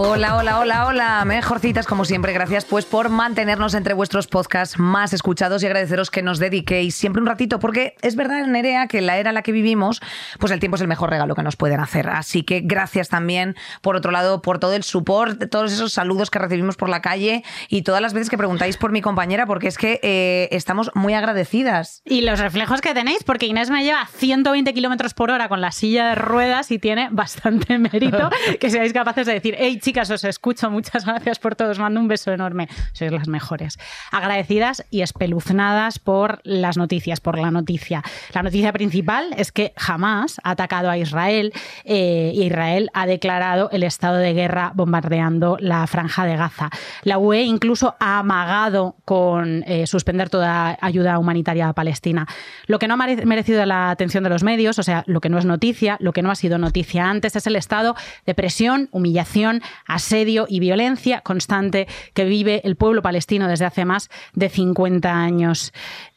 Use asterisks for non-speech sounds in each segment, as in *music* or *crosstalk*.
Hola, hola, hola, hola. Mejorcitas, como siempre. Gracias pues por mantenernos entre vuestros podcasts más escuchados y agradeceros que nos dediquéis siempre un ratito, porque es verdad, Nerea, que en la era en la que vivimos, pues el tiempo es el mejor regalo que nos pueden hacer. Así que gracias también, por otro lado, por todo el support, todos esos saludos que recibimos por la calle y todas las veces que preguntáis por mi compañera, porque es que eh, estamos muy agradecidas. Y los reflejos que tenéis, porque Inés me lleva 120 kilómetros por hora con la silla de ruedas y tiene bastante mérito *laughs* que seáis capaces de decir, hey, chicas, os escucho, *laughs* muchas gracias por todo, os mando un beso enorme, sois las mejores. Agradecidas y espeluznadas por las noticias, por la noticia. La noticia principal es que jamás ha atacado a Israel eh, y Israel ha declarado el estado de guerra bombardeando la franja de Gaza. La UE incluso ha amagado con eh, suspender toda ayuda humanitaria a Palestina. Lo que no ha merecido la atención de los medios, o sea, lo que no es noticia, lo que no ha sido noticia antes, es el estado de presión, humillación, asedio y violencia constante que vive el pueblo palestino desde hace más de 50 años.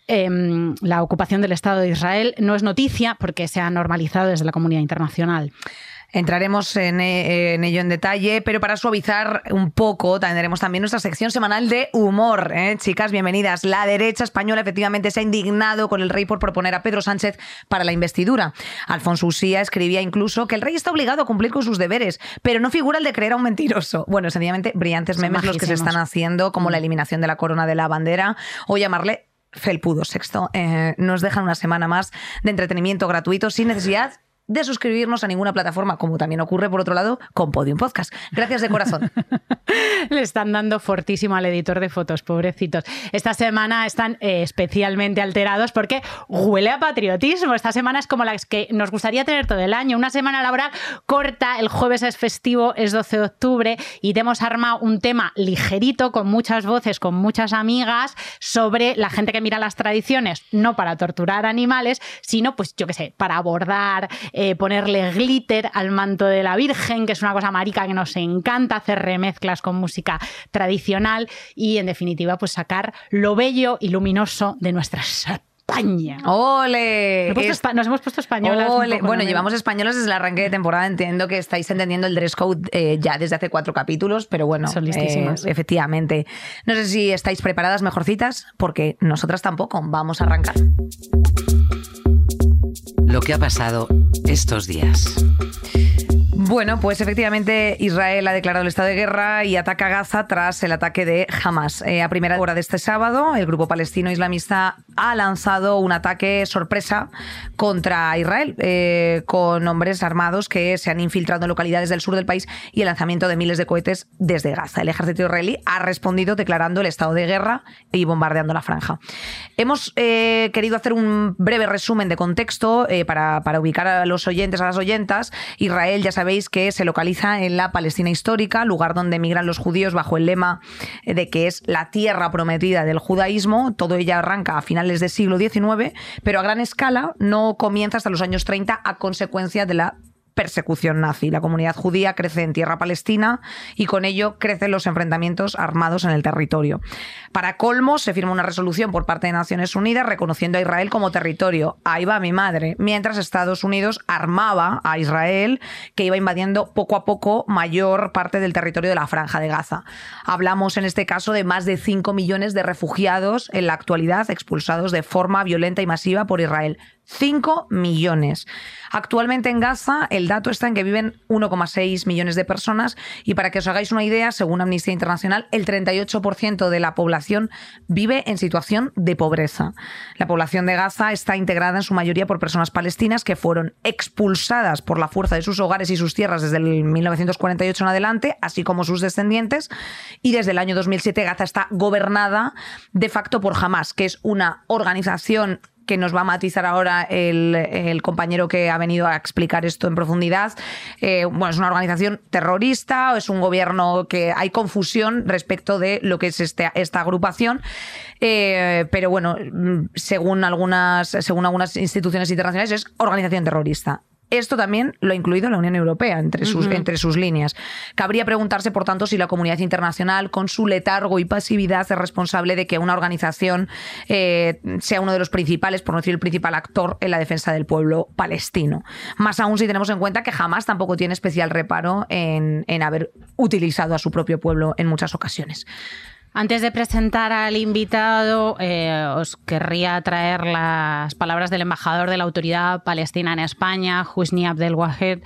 Em, la ocupación del Estado de Israel no es noticia porque se ha normalizado desde la comunidad internacional. Entraremos en, eh, en, ello en detalle, pero para suavizar un poco tendremos también nuestra sección semanal de humor. ¿eh? Chicas, bienvenidas. La derecha española efectivamente se ha indignado con el rey por proponer a Pedro Sánchez para la investidura. Alfonso Usía escribía incluso que el rey está obligado a cumplir con sus deberes, pero no figura el de creer a un mentiroso. Bueno, sencillamente brillantes memes los que se están haciendo, como la mm. eliminación de la corona de la bandera o llamarle felpudo sexto. Eh, nos dejan una semana más de entretenimiento gratuito sin necesidad de suscribirnos a ninguna plataforma, como también ocurre, por otro lado, con Podium Podcast. Gracias de corazón. *laughs* Le están dando fortísimo al editor de fotos, pobrecitos. Esta semana están eh, especialmente alterados porque huele a patriotismo. Esta semana es como la que nos gustaría tener todo el año. Una semana laboral corta, el jueves es festivo, es 12 de octubre y te hemos armado un tema ligerito, con muchas voces, con muchas amigas, sobre la gente que mira las tradiciones, no para torturar animales, sino, pues yo qué sé, para abordar ponerle glitter al manto de la Virgen, que es una cosa marica que nos encanta, hacer remezclas con música tradicional y, en definitiva, pues sacar lo bello y luminoso de nuestra España. ¡Ole! Nos hemos puesto españolas. bueno, llevamos españolas desde el arranque de temporada. Entiendo que estáis entendiendo el dress code eh, ya desde hace cuatro capítulos, pero bueno. Son listísimas. Eh, efectivamente. No sé si estáis preparadas, mejorcitas, porque nosotras tampoco. Vamos a arrancar lo que ha pasado estos días. Bueno, pues efectivamente Israel ha declarado el estado de guerra y ataca Gaza tras el ataque de Hamas. Eh, a primera hora de este sábado, el grupo palestino islamista ha lanzado un ataque sorpresa contra Israel eh, con hombres armados que se han infiltrado en localidades del sur del país y el lanzamiento de miles de cohetes desde Gaza. El ejército israelí ha respondido declarando el estado de guerra y bombardeando la franja. Hemos eh, querido hacer un breve resumen de contexto para, para ubicar a los oyentes, a las oyentas. Israel, ya sabéis, que se localiza en la Palestina histórica, lugar donde emigran los judíos bajo el lema de que es la tierra prometida del judaísmo. Todo ella arranca a finales del siglo XIX, pero a gran escala no comienza hasta los años 30 a consecuencia de la persecución nazi. La comunidad judía crece en tierra palestina y con ello crecen los enfrentamientos armados en el territorio. Para colmo, se firma una resolución por parte de Naciones Unidas reconociendo a Israel como territorio. Ahí va mi madre. Mientras Estados Unidos armaba a Israel, que iba invadiendo poco a poco mayor parte del territorio de la Franja de Gaza. Hablamos en este caso de más de 5 millones de refugiados en la actualidad expulsados de forma violenta y masiva por Israel. 5 millones. Actualmente en Gaza el dato está en que viven 1,6 millones de personas y para que os hagáis una idea, según Amnistía Internacional, el 38% de la población vive en situación de pobreza. La población de Gaza está integrada en su mayoría por personas palestinas que fueron expulsadas por la fuerza de sus hogares y sus tierras desde el 1948 en adelante, así como sus descendientes, y desde el año 2007 Gaza está gobernada de facto por Hamas, que es una organización que nos va a matizar ahora el, compañero que ha venido a explicar esto en profundidad. Eh, bueno, es una organización terrorista, es un gobierno que hay confusión respecto de lo que es este, esta agrupación. Eh, pero bueno, según algunas, según algunas instituciones internacionales, es organización terrorista. Esto también lo ha incluido la Unión Europea entre sus, entre sus líneas. Cabría preguntarse, por tanto, si la comunidad internacional, con su letargo y pasividad, es responsable de que una organización eh, sea uno de los principales, por no decir el principal actor en la defensa del pueblo palestino. Más aún si tenemos en cuenta que jamás tampoco tiene especial reparo en, en haber utilizado a su propio pueblo en muchas ocasiones. Antes de presentar al invitado, eh, os querría traer las palabras del embajador de la Autoridad Palestina en España, Husni Abdel Wahed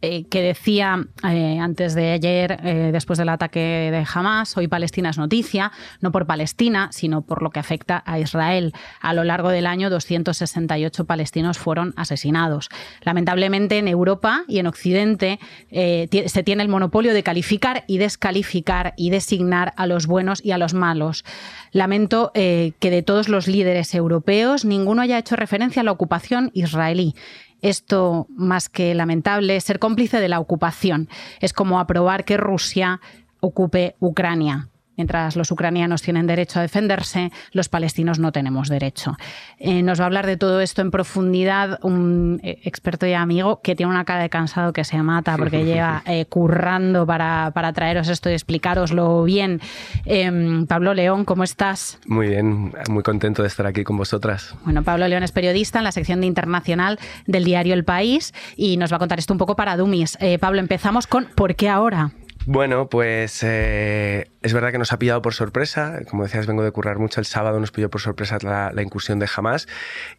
eh, que decía eh, antes de ayer, eh, después del ataque de Hamas, hoy Palestina es noticia, no por Palestina, sino por lo que afecta a Israel. A lo largo del año, 268 palestinos fueron asesinados. Lamentablemente, en Europa y en Occidente se tiene el monopolio de calificar y descalificar y designar a los buenos y a los malos. Lamento que de todos los líderes europeos ninguno haya hecho referencia a la ocupación israelí esto, más que lamentable, es ser cómplice de la ocupación. Es como aprobar que Rusia ocupe Ucrania. Mientras los ucranianos tienen derecho a defenderse, los palestinos no tenemos derecho. Eh, nos va a hablar de todo esto en profundidad un eh, experto y amigo que tiene una cara de cansado que se mata porque *laughs* lleva eh, currando para, para, traeros esto y explicaroslo bien. Em, Pablo León, ¿cómo estás? Muy bien, muy contento de estar aquí con vosotras. Bueno, Pablo León es periodista en la sección de internacional del diario El País y nos va a contar esto un poco para Dummies. Pablo, empezamos con ¿por qué ahora? Bueno, pues eh, es verdad que nos ha pillado por sorpresa. Como decías, vengo de currar mucho el sábado, nos pilló por sorpresa la, incursión de Hamas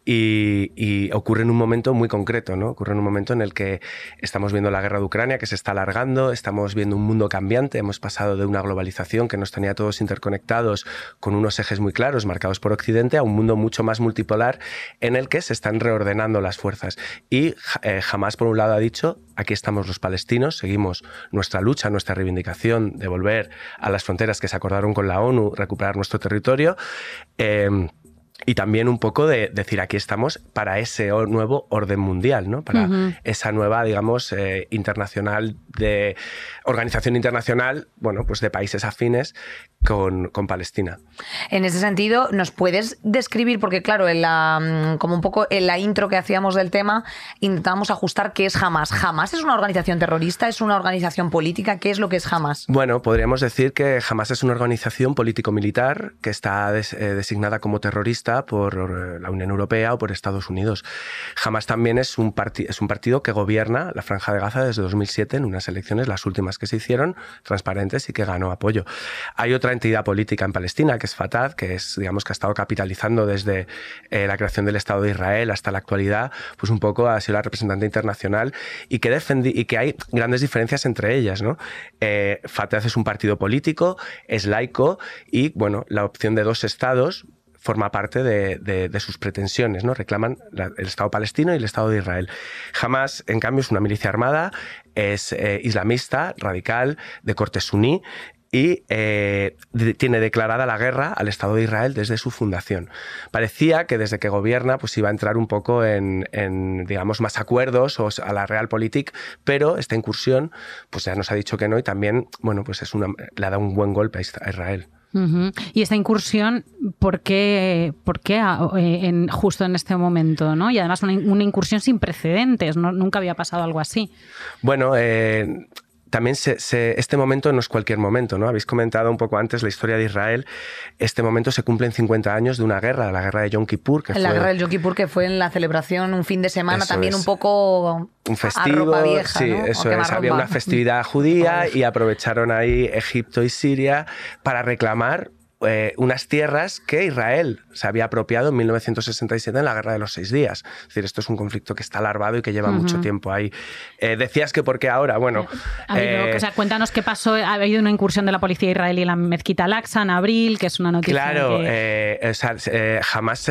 y, ocurre en un momento muy concreto, ¿no? Ocurre en un momento en el que estamos viendo la guerra de Ucrania que se está alargando, estamos viendo un mundo cambiante, hemos pasado de una globalización que nos tenía todos interconectados con unos ejes muy claros marcados por Occidente a un mundo mucho más multipolar en el que se están reordenando las fuerzas. Y eh, Hamas, por un lado, ha dicho, aquí estamos los palestinos, seguimos nuestra lucha, nuestra reivindicación de volver a las fronteras que se acordaron con la ONU, recuperar nuestro territorio. Em, y también un poco de decir aquí estamos para ese nuevo orden mundial, ¿no? Para esa nueva, digamos, eh, internacional de organización internacional, bueno, pues de países afines con, con, Palestina. En ese sentido, ¿nos puedes describir? Porque, claro, en la, mm, como un poco en la intro que hacíamos del tema, intentamos ajustar qué es Hamas. ¿Hamas es una organización terrorista? ¿Es una organización política? ¿Qué es lo que es Hamas? Bueno, podríamos decir que Hamas es una organización político-militar que está eh, designada como terrorista por eh, la Unión Europea o por Estados Unidos. Hamas también es un, es un partido que gobierna la Franja de Gaza desde 2007 en elecciones, las últimas que se hicieron, transparentes y que ganó apoyo. Hay otra entidad política en Palestina, que es Fatah, que es, digamos, que ha estado capitalizando desde eh, la creación del Estado de Israel hasta la actualidad, pues un poco ha sido la representante internacional y que, y que hay grandes diferencias entre ellas. ¿no? Eh, Fatah es un partido político, es laico y, bueno, la opción de dos estados forma parte de, sus pretensiones, ¿no? Reclaman el Estado palestino y el Estado de Israel. Hamas, en cambio, es una milicia armada, es eh, islamista, radical, de corte suní, y eh, tiene declarada la guerra al Estado de Israel desde su fundación. Parecía que desde que gobierna pues iba a entrar un poco en, digamos, más acuerdos o a la realpolitik, pero esta incursión pues ya nos ha dicho que no y también, bueno, pues es una, le ha dado un buen golpe a Israel. Y esta incursión, ¿por qué, por qué eh, en, justo en este momento? ¿no? Y además una, una incursión sin precedentes, ¿no? nunca había pasado algo así. Bueno, eh, también este momento no es cualquier momento, ¿no? Habéis comentado un poco antes la historia de Israel. Este momento se cumple en 50 años de una guerra, la guerra de Yom Kippur. Que la guerra del Yom Kippur, que fue en la celebración un fin de semana también un poco un festivo, sí, eso es, había una festividad judía *laughs* y aprovecharon ahí Egipto y Siria para reclamar eh, unas tierras que Israel se había apropiado en 1967 en la Guerra de los Seis Días. Es decir, esto es un conflicto que está alarmado y que lleva mucho tiempo ahí. Eh, decías que por qué ahora, bueno... Eh, o sea, cuéntanos qué pasó. Ha habido una incursión de la policía israelí en la mezquita Al-Aqsa en abril, que es una noticia Claro, jamás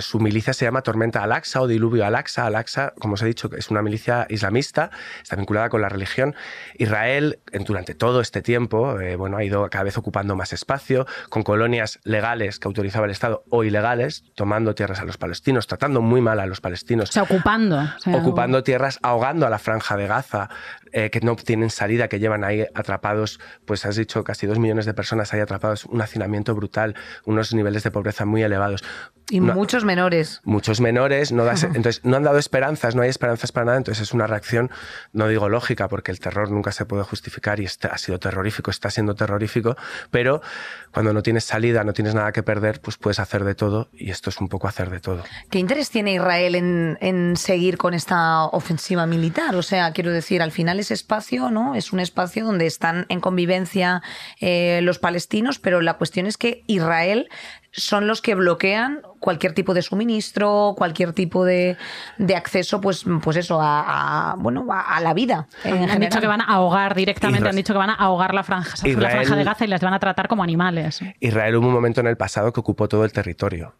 su milicia se llama Tormenta Al-Aqsa o Diluvio Al-Aqsa. Al-Aqsa, como os he dicho, es una milicia islamista, está vinculada con la religión. Israel, durante todo este tiempo, bueno, ha ido cada vez ocupando más espacio, con colonias legales que autorizaba el Estado o ilegales, tomando tierras a los palestinos, tratando muy mal a los palestinos. O sea, ocupando. ocupando tierras, ahogando a la franja de Gaza, eh, que no tienen salida, que llevan ahí atrapados, pues has dicho, casi dos millones de personas ahí atrapados, un hacinamiento brutal, unos niveles de pobreza muy elevados. Y muchos menores. Muchos menores, no *laughs* entonces no han dado esperanzas, no hay esperanzas para nada, entonces es una reacción, no digo lógica, porque el terror nunca se puede justificar y está, ha sido terrorífico, está siendo terrorífico, pero cuando no tienes salida, no tienes nada que perder, pues puedes hacer de todo y esto es un poco hacer de todo. ¿Qué interés tiene Israel en, en seguir con esta ofensiva militar? O sea, quiero decir, al final ese espacio no es un espacio donde están en convivencia eh, los palestinos, pero la cuestión es que Israel son los que bloquean cualquier tipo de suministro, cualquier tipo de, acceso, pues, pues eso, a, bueno, a, la vida. Han dicho que van a ahogar directamente, han dicho que van a ahogar la franja, la franja de Gaza y las van a tratar como animales. Israel hubo un momento en el pasado que ocupó todo el territorio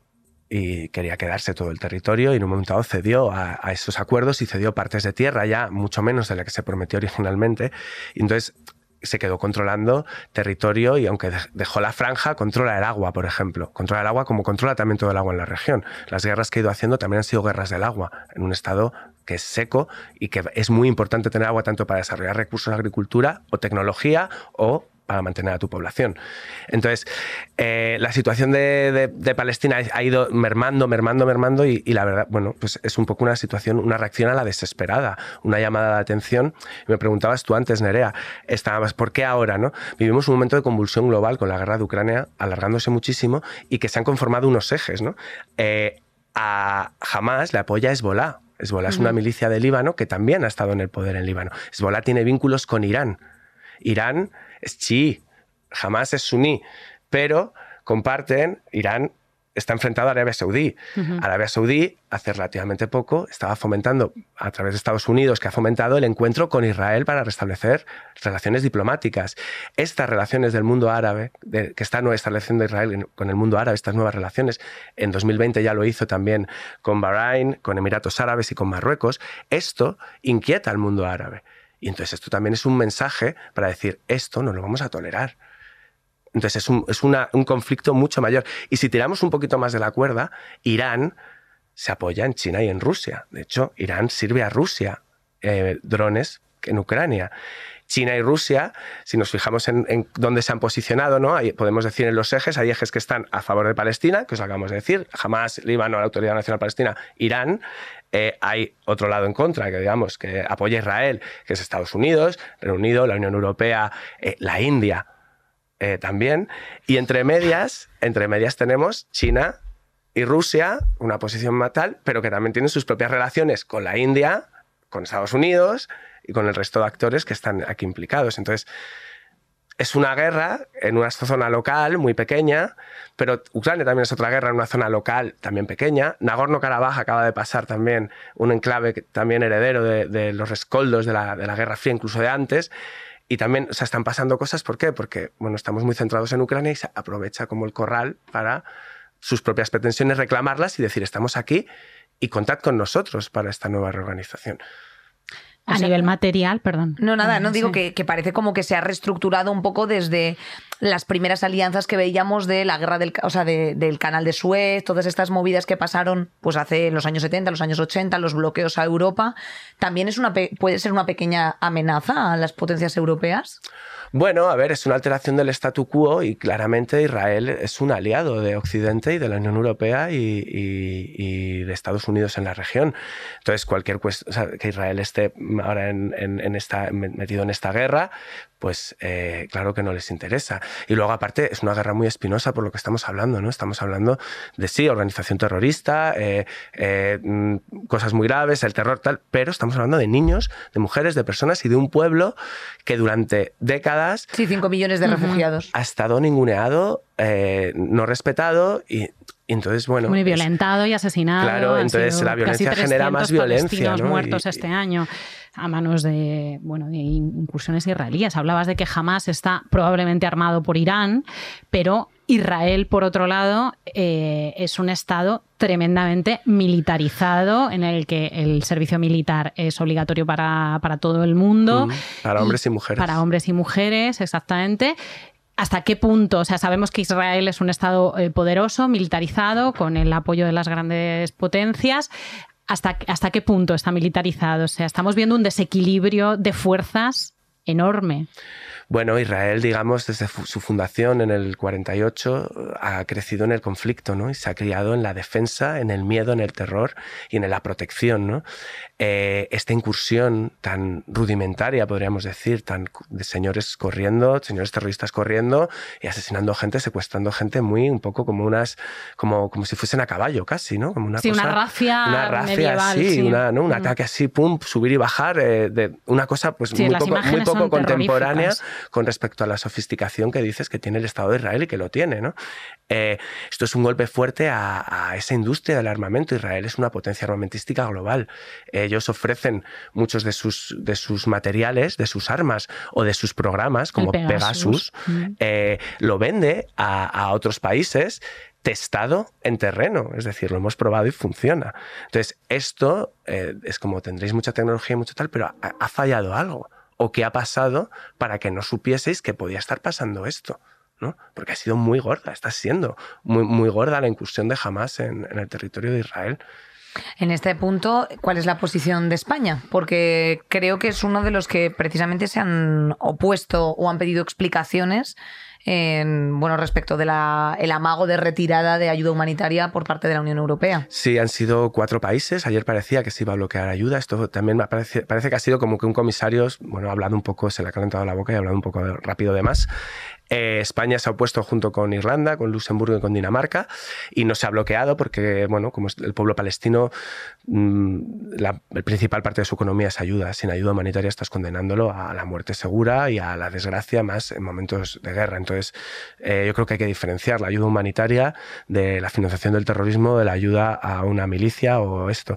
y quería quedarse todo el territorio y en un momento dado cedió a, esos acuerdos y cedió partes de tierra ya mucho menos de la que se prometió originalmente. Y entonces se quedó controlando territorio y aunque dejó la franja, controla el agua, por ejemplo. Controla el agua como controla también todo el agua en la región. Las guerras que ha ido haciendo también han sido guerras del agua, en un estado que es seco y que es muy importante tener agua tanto para desarrollar recursos de agricultura o tecnología o para mantener a tu población. Entonces, eh, la situación de, Palestina ha ido mermando, mermando, mermando y, la verdad, bueno, pues es un poco una situación, una reacción a la desesperada, una llamada de atención. Me preguntabas tú antes, Nerea, estabas, ¿por qué ahora? no? Vivimos un momento de convulsión global con la guerra de Ucrania alargándose muchísimo y que se han conformado unos ejes. ¿no? Eh, a Hamas le apoya Hezbollah. Hezbollah es una milicia de Líbano que también ha estado en el poder en Líbano. Hezbollah tiene vínculos con Irán. Irán es chií, jamás es suní, pero comparten, Irán está enfrentado a Arabia Saudí. Arabia Saudí, hace relativamente poco, estaba fomentando, a través de Estados Unidos, que ha fomentado el encuentro con Israel para restablecer relaciones diplomáticas. Estas relaciones del mundo árabe, que está estableciendo Israel con el mundo árabe, estas nuevas relaciones, en 2020 ya lo hizo también con Bahrein, con Emiratos Árabes y con Marruecos, esto inquieta al mundo árabe. Y entonces esto también es un mensaje para decir, esto no lo vamos a tolerar. Entonces es, un, un conflicto mucho mayor. Y si tiramos un poquito más de la cuerda, Irán se apoya en China y en Rusia. De hecho, Irán sirve a Rusia eh, drones en Ucrania. China y Rusia, si nos fijamos en, dónde se han posicionado, ¿no? podemos decir en los ejes, hay ejes que están a favor de Palestina, que os acabamos de decir, jamás Líbano, la Autoridad Nacional Palestina, Irán, eh, hay otro lado en contra, que digamos, que apoya a Israel, que es Estados Unidos, Reino Unido, la Unión Europea, eh, la India eh, también, y entre medias, entre medias tenemos China y Rusia, una posición tal, pero que también tienen sus propias relaciones con la India, con Estados Unidos, y con el resto de actores que están aquí implicados. Entonces, es una guerra en una zona local muy pequeña, pero Ucrania también es otra guerra en una zona local también pequeña. Nagorno-Karabaj acaba de pasar también un enclave también heredero de, los rescoldos de la, de la, Guerra Fría, incluso de antes. Y también se están pasando cosas, ¿por qué? Porque bueno, estamos muy centrados en Ucrania y se aprovecha como el corral para sus propias pretensiones reclamarlas y decir, estamos aquí y contad con nosotros para esta nueva reorganización. A nivel material, perdón. No, nada, no digo que, parece como que se ha reestructurado un poco desde las primeras alianzas que veíamos de la guerra del, o sea, del canal de Suez, todas estas movidas que pasaron pues hace los años 70, los años 80, los bloqueos a Europa. ¿También es una puede ser una pequeña amenaza a las potencias europeas? Bueno, a ver, es una alteración del statu quo y claramente Israel es un aliado de Occidente y de la Unión Europea y, de Estados Unidos en la región. Entonces, cualquier cuestión, que Israel esté ahora en, esta, metido en esta guerra, pues eh, claro que no les interesa. Y luego, aparte, es una guerra muy espinosa por lo que estamos hablando, ¿no? Estamos hablando de sí, organización terrorista, eh, eh, mm, cosas muy graves, el terror, tal, pero estamos hablando de niños, de mujeres, de personas y de un pueblo que durante décadas. Sí, 5 millones de refugiados. Ha estado ninguneado, no respetado y entonces, bueno. Muy violentado y asesinado. Claro, entonces la violencia genera más violencia. ¿no? muertos este año a manos de, bueno, de incursiones israelíes. Hablabas de que Hamas está probablemente armado por Irán, pero Israel, por otro lado, eh, es un Estado tremendamente militarizado en el que el servicio militar es obligatorio para, todo el mundo. para hombres y mujeres. Para hombres y mujeres, exactamente. ¿Hasta qué punto? O sea, sabemos que Israel es un Estado eh, poderoso, militarizado, con el apoyo de las grandes potencias ¿hasta, ¿hasta qué punto está militarizado? O sea, estamos viendo un desequilibrio de fuerzas enorme. Bueno, Israel, digamos, desde su fundación en el 48 ha crecido en el conflicto, ¿no? Y se ha criado en la defensa, en el miedo, en el terror y en la protección, ¿no? Eh, esta incursión tan rudimentaria, podríamos decir, tan de señores corriendo, señores terroristas corriendo y asesinando gente, secuestrando gente muy un poco como unas, como, como si fuesen a caballo casi, ¿no? Como una sí, una rafia Una rafia, medieval, sí, Una, ¿no? un mm. ataque así, pum, subir y bajar, eh, de una cosa pues muy, poco, muy poco contemporánea con respecto a la sofisticación que dices que tiene el Estado de Israel y que lo tiene. ¿no? Eh, esto es un golpe fuerte a, esa industria del armamento. Israel es una potencia armamentística global. Ellos ofrecen muchos de sus, de sus materiales, de sus armas o de sus programas, como Pegasus, mm. eh, lo vende a, otros países testado en terreno, es decir, lo hemos probado y funciona. Entonces, esto eh, es como tendréis mucha tecnología y mucho tal, pero ha fallado algo o qué ha pasado para que no supieseis que podía estar pasando esto. ¿no? Porque ha sido muy gorda, está siendo muy, muy gorda la incursión de Hamas en, en el territorio de Israel. En este punto, ¿cuál es la posición de España? Porque creo que es uno de los que precisamente se han opuesto o han pedido explicaciones en, bueno, respecto del el amago de retirada de ayuda humanitaria por parte de la Unión Europea. Sí, han sido cuatro países. Ayer parecía que se iba a bloquear ayuda. Esto también parece, parece que ha sido como que un comisario, bueno, ha hablado un poco, se le ha calentado la boca y ha hablado un poco rápido de más. Eh, España se ha opuesto junto con Irlanda, con Luxemburgo y con Dinamarca y no se ha bloqueado porque, bueno, como el pueblo palestino, mm, la principal parte de su economía es ayuda. Sin ayuda humanitaria estás condenándolo a la muerte segura y a la desgracia más en momentos de guerra. Entonces, eh, yo creo que hay que diferenciar la ayuda humanitaria de la financiación del terrorismo, de la ayuda a una milicia o esto.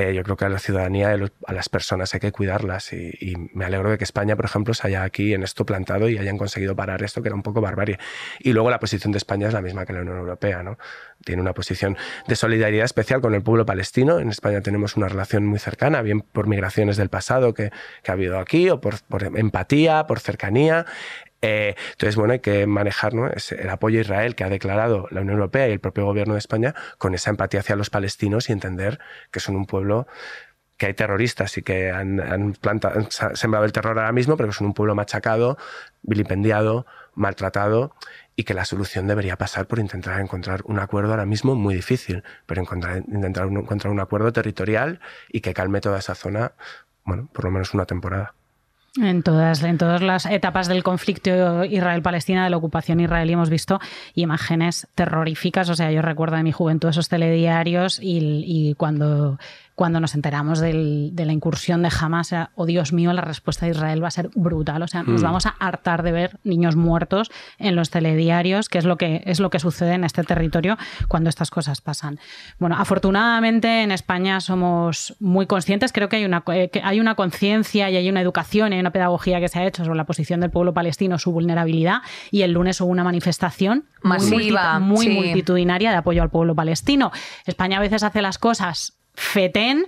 Eh, yo creo que a la ciudadanía, a las personas hay que cuidarlas y, me alegro de que España, por ejemplo, se haya aquí en esto plantado y hayan conseguido parar esto, que era un poco barbarie. Y luego la posición de España es la misma que la Unión Europea, ¿no? Tiene una posición de solidaridad especial con el pueblo palestino. En España tenemos una relación muy cercana, bien por migraciones del pasado que, ha habido aquí, o por, por empatía, por cercanía. Eh, entonces, bueno, hay que manejar el apoyo a Israel que ha declarado la Unión Europea y el propio gobierno de España con esa empatía hacia los palestinos y entender que son un pueblo que hay terroristas y que han, han, sembrado el terror ahora mismo, pero que son un pueblo machacado, vilipendiado, maltratado y que la solución debería pasar por intentar encontrar un acuerdo ahora mismo muy difícil, pero encontrar, intentar encontrar un acuerdo territorial y que calme toda esa zona, bueno, por lo menos una temporada. En todas, en todas las etapas del conflicto Israel-Palestina, de la ocupación israelí, hemos visto imágenes terroríficas. O sea, yo recuerdo de mi juventud esos telediarios y, y cuando cuando nos enteramos de la incursión de Hamas, oh Dios mío, la respuesta de Israel va a ser brutal. O sea, nos hmm. vamos a hartar de ver niños muertos en los telediarios, que es lo que, es lo que sucede en este territorio cuando estas cosas pasan. Bueno, afortunadamente en España somos muy conscientes, creo que hay una, eh, hay una conciencia y hay una educación y una pedagogía que se ha hecho sobre la posición del pueblo palestino, su vulnerabilidad, y el lunes hubo una manifestación masiva, muy, multitudinaria de apoyo al pueblo palestino. España a veces hace las cosas fetén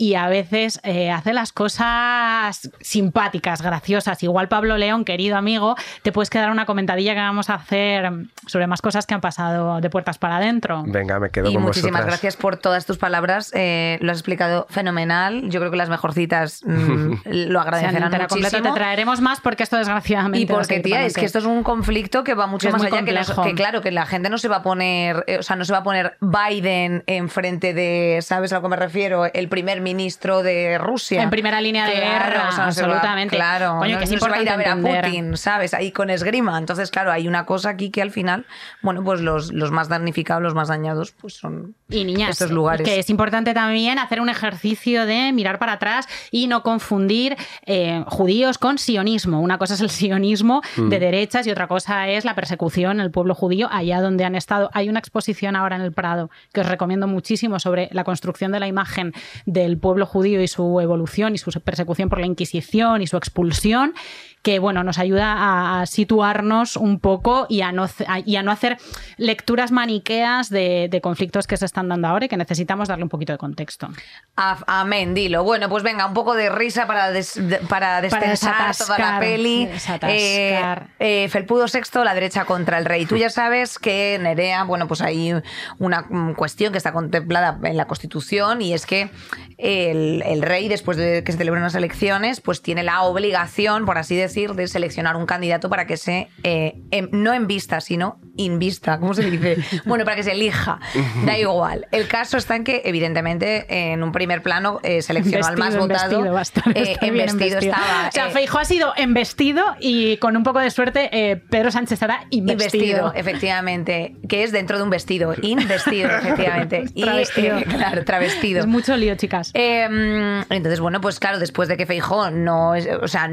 y a veces eh, hace las cosas simpáticas, graciosas. Igual Pablo León, querido amigo, te puedes quedar una comentadilla que vamos a hacer sobre más cosas que han pasado de puertas para adentro. Venga, me quedo y con muchísimas gracias por todas tus palabras. Eh, lo has explicado fenomenal. Yo creo que las mejorcitas mm, *laughs* lo agradecerán muchísimo. Te traeremos más porque esto desgraciadamente... Y porque, tía, es que esto es un conflicto que va mucho más allá que, claro, que la gente no se va a poner, eh, o sea, no se va a poner Biden enfrente de, ¿sabes a lo que me refiero? El primer ministro de Rusia. En primera línea de guerra, absolutamente. claro, Coño, que es va a ir a ver a Putin, ¿sabes? Ahí con esgrima. Entonces, claro, hay una cosa aquí que al final, bueno, pues los, los más damnificados, los más dañados, pues son y niñas, estos lugares. Que es importante también hacer un ejercicio de mirar para atrás y no confundir eh, judíos con sionismo. Una cosa es el sionismo de mm. derechas y otra cosa es la persecución el pueblo judío allá donde han estado. Hay una exposición ahora en el Prado que os recomiendo muchísimo sobre la construcción de la imagen del pueblo judío y su evolución y su persecución por la Inquisición y su expulsión, que bueno, nos ayuda a, situarnos un poco y a no, y a no hacer lecturas maniqueas de, conflictos que se están dando ahora y que necesitamos darle un poquito de contexto. Amén, dilo. Bueno, pues venga, un poco de risa para, des- de- para destensar toda la peli. desatascar. Eh, Felpudo VI, la derecha contra el rey. Tú ya sabes que Nerea, bueno, pues hay una mm, cuestión que está contemplada en la Constitución y es que el, el rey, después de que se celebren unas elecciones, pues tiene la obligación, por así decir, de seleccionar un candidato para que se, eh, em- no envista, sino invista, ¿cómo se dice? *laughs* Bueno, para que se elija. Da igual. El caso está en que, evidentemente, en un primer plano eh, seleccionó al más votado. estar- Eh, embestido embestido. estaba. O sea, eh, Feijóo ha sido embestido y con un poco de suerte eh, Pedro Sánchez será investido. Efectivamente, que es dentro de un vestido, investido, efectivamente. *laughs* Y, Travestido. eh, claro, travestido. Es mucho lío, chicas. Eh, entonces, bueno, pues claro, después de que Feijó no, o sea,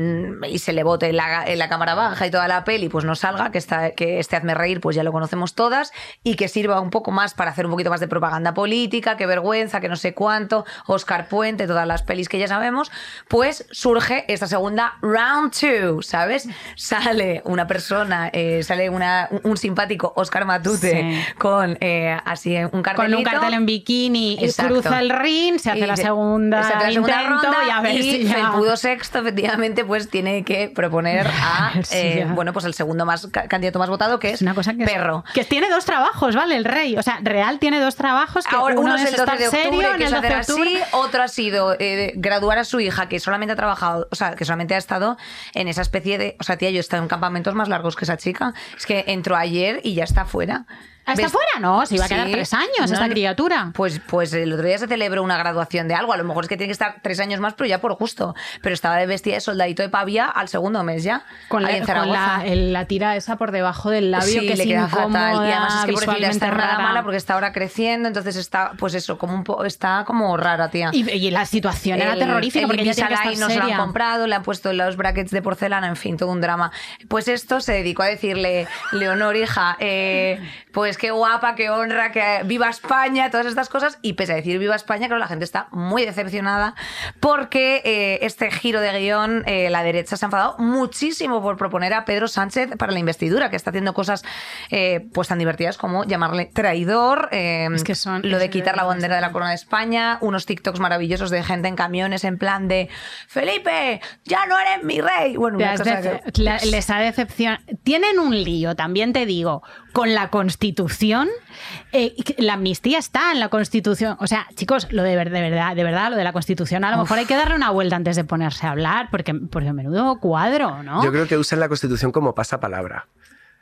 y se le vote en la, en la cámara baja y toda la peli, pues no salga, que, está, que este hazme reír, pues ya lo conocemos todas, y que sirva un poco más para hacer un poquito más de propaganda política, que vergüenza, que no sé cuánto, Oscar Puente, todas las pelis que ya sabemos, pues surge esta segunda round two, ¿sabes? *laughs* Sale una persona, eh, sale una, un simpático Oscar Matute Sí. con eh, así un Con cartelito. un cartel en bikini, y Exacto. cruza el ring, se hace Y la se- segunda, se hace la segunda intento ronda y a ver si ya... Felpudo sexto efectivamente pues tiene que proponer *laughs* a, A ver si eh, bueno pues el segundo más ca- candidato más votado que es, Es una cosa que es- perro que tiene dos trabajos, ¿vale? El rey. O sea, Real tiene dos trabajos. Que Ahora, uno, uno es el 12 de octubre, serio que el es 12 de hacer octubre. así. Otro ha sido eh, graduar a su hija, que solamente ha trabajado, o sea, que solamente ha estado en esa especie de. O sea, tía, yo he estado en campamentos más largos que esa chica. Es que entró ayer y ya está fuera. ¿Ah, ¿Está ¿Ves? fuera? No, se iba a quedar Sí. tres años No, esta criatura. Pues, pues el otro día se celebró una graduación de algo. A lo mejor es que tiene que estar tres años más, pero ya por justo. Pero estaba de vestida de soldadito de pavía al segundo mes ya. Con, la, con la, el- la tira esa por debajo del labio Sí, que le es queda incómoda, fatal. Y además es que pobrecita está en nada rara. mala porque está ahora creciendo, entonces está, pues eso, como un po- está como rara, tía. Y, y la situación era El- terrorífica el porque ella tiene que estar no se lo han comprado, le han puesto los brackets de porcelana, en fin, todo un drama. Pues esto se dedicó a decirle, Leonor, hija, eh, pues qué guapa, qué honra, que viva España, todas estas cosas. Y pese a decir viva España, claro, la gente está muy decepcionada porque eh, este giro de guion, eh, la derecha se ha enfadado muchísimo por proponer a Pedro Sánchez para la investidura, que está haciendo cosas eh, pues tan divertidas como llamarle traidor, Es que son- lo de quitar la bandera de la corona de España, unos TikToks maravillosos de gente en camiones en plan de Felipe, ya no eres mi rey. Bueno, una cosa que- la- les ha decepcionado. Tienen un lío, también te digo, con la Constitución. Eh, la amnistía está en la Constitución. O sea, chicos, lo de, ver- de verdad, de verdad, lo de la Constitución, a lo mejor hay que darle una vuelta antes de ponerse a hablar, porque, porque menudo cuadro, ¿no? Yo creo que usan la Constitución como pasapalabra.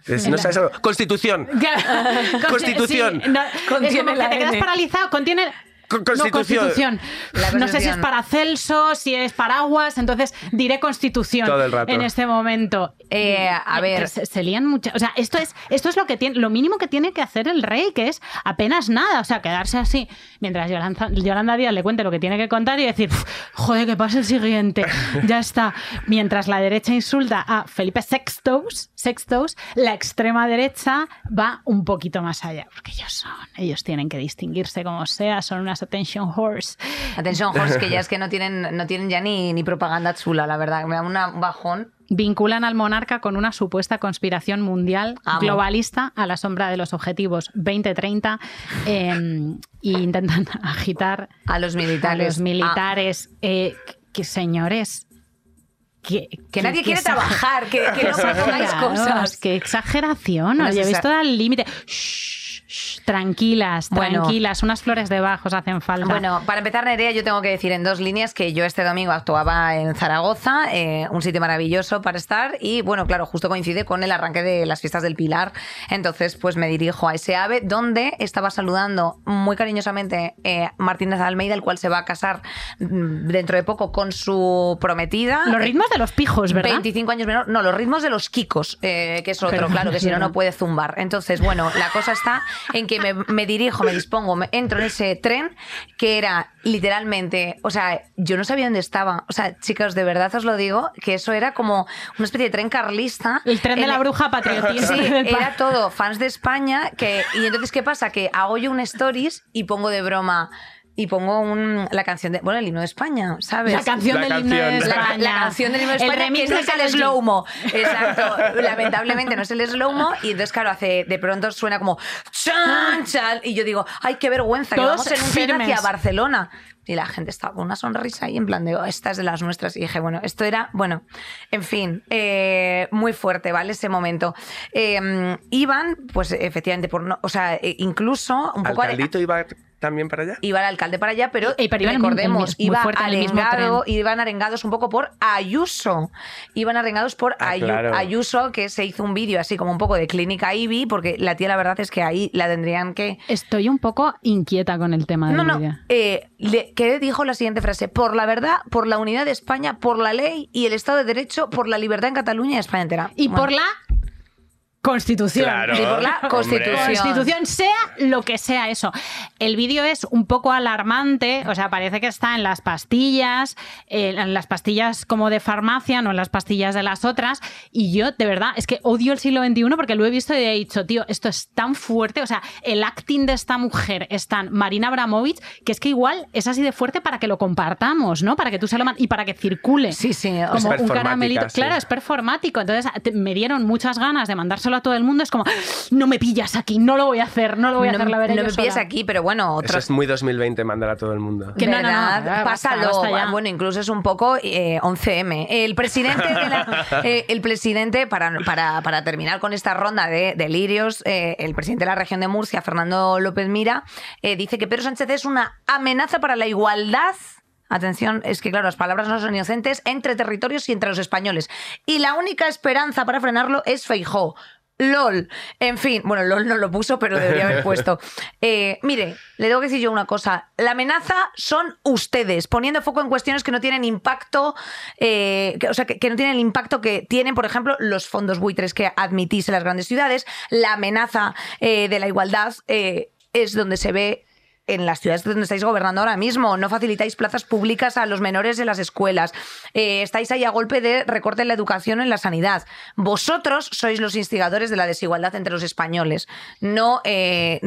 Es- no La- sabes algo. Constitución. *laughs* Constitución. Sí, no, Contiene es como que la te quedas paralizado. Contiene. Con- No, Constitución. constitución. No sé si es Constitución. para Celso, si es paraguas, entonces diré constitución Todo el rato. en este momento. Eh, a ver. Se, se lían muchas. O sea, esto es, esto es lo que tiene, lo mínimo que tiene que hacer el rey, que es apenas nada. O sea, quedarse así mientras Yolanda, Yolanda Díaz le cuente lo que tiene que contar y decir, "Uf, joder, que pase el siguiente. *laughs* Ya está. Mientras la derecha insulta a Felipe Sextos, Sextos, la extrema derecha va un poquito más allá. Porque ellos son, ellos tienen que distinguirse como sea, son unas attention horse. Atención, Jorge, *laughs* que ya es que no tienen, no tienen ya ni, ni propaganda chula, la verdad. Me da un bajón. vinculan al monarca con una supuesta conspiración mundial Amo. globalista a la sombra de los objetivos 2030 eh, e intentan *laughs* agitar A los a militares. los militares. eh, que señores. Que, Que nadie quiere trabajar, que, no *laughs* exagerados, cosas. Qué exageración. No Os sé, llevéis todo al límite. Shh, tranquilas, Bueno. tranquilas. Unas flores de bajos hacen falta. Bueno, para empezar, Nerea, yo tengo que decir en dos líneas que yo este domingo actuaba en Zaragoza, eh, un sitio maravilloso para estar, y bueno, claro, justo coincide con el arranque de las fiestas del Pilar. Entonces, pues me dirijo a ese ave donde estaba saludando muy cariñosamente eh, Martínez Almeida, el cual se va a casar mm, dentro de poco con su prometida. los ritmos de los pijos, ¿verdad? 25 años menor. No, los ritmos de los kikos, eh, que es otro, claro, que si no, no puede zumbar. Entonces, bueno, la cosa está en que me, me dirijo, me dispongo, me entro en ese tren que era literalmente, o sea, yo no sabía dónde estaba. O sea, chicos, de verdad os lo digo, que eso era como una especie de tren carlista. El tren de la bruja patriotismo. Sí, *laughs* era todo fans de España. Que, y entonces, ¿qué pasa? Que hago yo un stories y pongo de broma. Y pongo un- la canción de, bueno, el himno de España, ¿sabes? La canción La del himno de canción. La, España. la canción del himno de El España, remix que es el G. slow-mo. Exacto. Lamentablemente no es el slow-mo. Y entonces, claro, hace, de pronto suena como chan, chan. Y yo digo, ay, qué vergüenza, que vamos en un tren hacia Barcelona. Y la gente estaba con una sonrisa ahí en plan de, oh, esta es de las nuestras. Y dije, bueno, esto era, bueno, en fin, eh, muy fuerte, ¿vale? Ese momento. Eh, iban, pues efectivamente, por no, o sea, eh, incluso un poco... ¿Alcaldito iba también para allá? Iba el alcalde para allá, pero, Eh, pero iban recordemos, muy iba fuerte arengado, iban arengados un poco por Ayuso. Iban arengados por Ah, Ayu- claro. Ayuso, que se hizo un vídeo así como un poco de clínica Ivy, porque la tía la verdad es que ahí la tendrían que... Estoy un poco inquieta con el tema del No, no, eh, le- que dijo la siguiente frase, por la verdad, por la unidad de España, por la ley y el Estado de Derecho, por la libertad en Cataluña y España entera. Y Bueno, por la Constitución. Claro. Y por la hombre. Constitución. Constitución, sea lo que sea eso. El vídeo es un poco alarmante, o sea, parece que está en las pastillas, eh, en las pastillas como de farmacia, no en las pastillas de las otras. Y yo, de verdad, es que odio el siglo XXI porque lo he visto y he dicho, tío, esto es tan fuerte, o sea, el acting de esta mujer es tan Marina Abramovich que es que igual es así de fuerte para que lo compartamos, ¿no? Para que tú se lo y para que circule. Sí, sí, Como Es un caramelito. sí. Claro, es performático. Entonces te- me dieron muchas ganas de mandárselo a todo el mundo. Es como, no me pillas aquí, no lo voy a hacer, no lo voy a no, hacer, la veré no yo me pilles sola". aquí, pero bueno, Eso otros es muy 2020 mandar a todo el mundo. Que no, no, no, ¿Verdad? ya, basta, Pásalo. basta. Bueno, incluso es un poco eh, 11M. El presidente, de la- *laughs* eh, el presidente para, para, para terminar con esta ronda de delirios, eh, el presidente de la región de Murcia, Fernando López Mira, eh, dice que Pedro Sánchez es una amenaza para la igualdad. Atención, es que claro, las palabras no son inocentes entre territorios y entre los españoles. Y la única esperanza para frenarlo es Feijó. LOL. En fin, bueno, LOL no lo puso, pero debería haber *laughs* puesto. Eh, mire, le tengo que decir yo una cosa. La amenaza son ustedes, poniendo foco en cuestiones que no tienen impacto, eh, que- o sea, que, que no tienen el impacto que tienen, por ejemplo, los fondos buitres que admitís en las grandes ciudades. La amenaza eh, de la igualdad es donde se ve en las ciudades donde estáis gobernando ahora mismo. No facilitáis plazas públicas a los menores en las escuelas. Eh, estáis ahí a golpe de recorte en la educación, en la sanidad. Vosotros sois los instigadores de la desigualdad entre los españoles. No eh,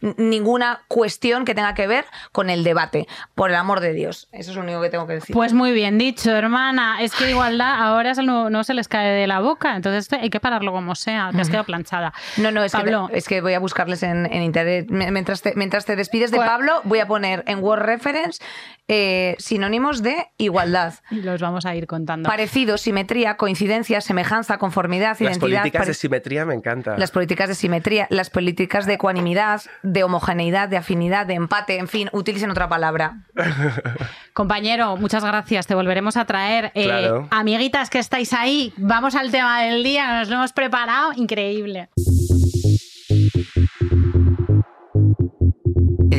ninguna cuestión que tenga que ver con el debate. Por el amor de Dios. Eso es lo único que tengo que decir. Pues muy bien dicho, hermana. Es que igualdad ahora no, no se les cae de la boca. Entonces hay que pararlo como sea. Te has quedado planchada. no, no, es que, te- es que voy a buscarles en, en internet. Mientras te, mientras te despides de. Pablo, voy a poner en Word Reference eh, sinónimos de igualdad. Y los vamos a ir contando. Parecido, simetría, coincidencia, semejanza, conformidad, Las identidad. políticas pare- de simetría me encantan. las políticas de simetría, las políticas de ecuanimidad, de homogeneidad, de afinidad, de empate, en fin, utilicen otra palabra. *laughs* Compañero, muchas gracias. Te volveremos a traer. Eh, Claro. amiguitas que estáis ahí, vamos al tema del día. Nos lo hemos preparado. Increíble.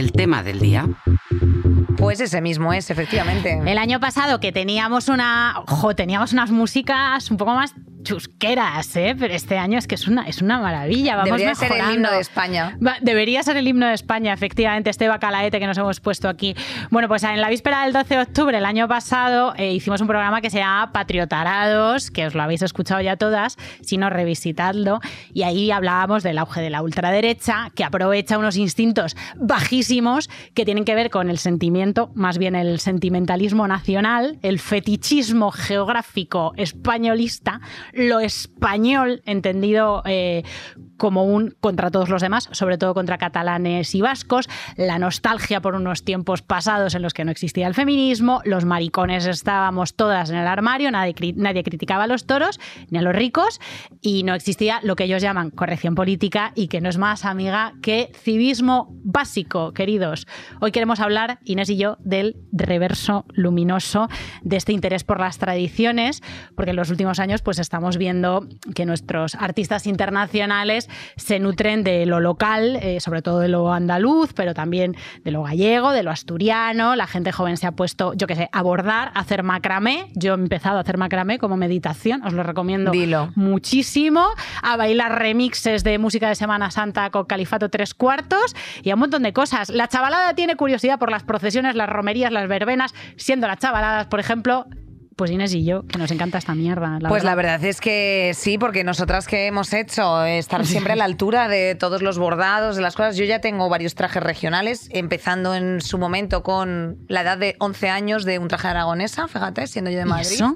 El tema del día. Pues ese mismo es, efectivamente. El año pasado que teníamos una, ojo, teníamos unas músicas un poco más chusqueras, ¿eh? pero este año es que es una, es una maravilla. Vamos Debería ser el mejorando. himno de España. Va- Debería ser el himno de España, efectivamente, este bacalaete que nos hemos puesto aquí. Bueno, pues en la víspera del 12 de octubre el año pasado eh, hicimos un programa que se llama Patriotarados, que os lo habéis escuchado ya todas, si no revisitadlo, y ahí hablábamos del auge de la ultraderecha, que aprovecha unos instintos bajísimos que tienen que ver con el sentimiento, más bien el sentimentalismo nacional, el fetichismo geográfico españolista, lo español entendido eh, como un contra todos los demás, sobre todo contra catalanes y vascos, la nostalgia por unos tiempos pasados en los que no existía el feminismo, los maricones estábamos todas en el armario, nadie, cri- nadie criticaba a los toros ni a los ricos y no existía lo que ellos llaman corrección política y que no es más amiga que civismo básico, queridos. Hoy queremos hablar, Inés y yo, del reverso luminoso de este interés por las tradiciones, porque en los últimos años pues estamos viendo que nuestros artistas internacionales se nutren de lo local, eh, sobre todo de lo andaluz, pero también de lo gallego, de lo asturiano. La gente joven se ha puesto, yo qué sé, a bordar, a hacer macramé. Yo he empezado a hacer macramé como meditación, os lo recomiendo Dilo. muchísimo, a bailar remixes de música de Semana Santa con Califato Tres Cuartos y a un montón de cosas. La chavalada tiene curiosidad por las procesiones, las romerías, las verbenas, siendo las chavaladas, por ejemplo, pues Inés y yo, que nos encanta esta mierda. La pues verdad. la verdad es que sí, porque nosotras que hemos hecho estar *laughs* siempre a la altura de todos los bordados, de las cosas. Yo ya tengo varios trajes regionales, empezando en su momento con la edad de 11 años de un traje aragonesa, fíjate, siendo yo de ¿Y Madrid. eso?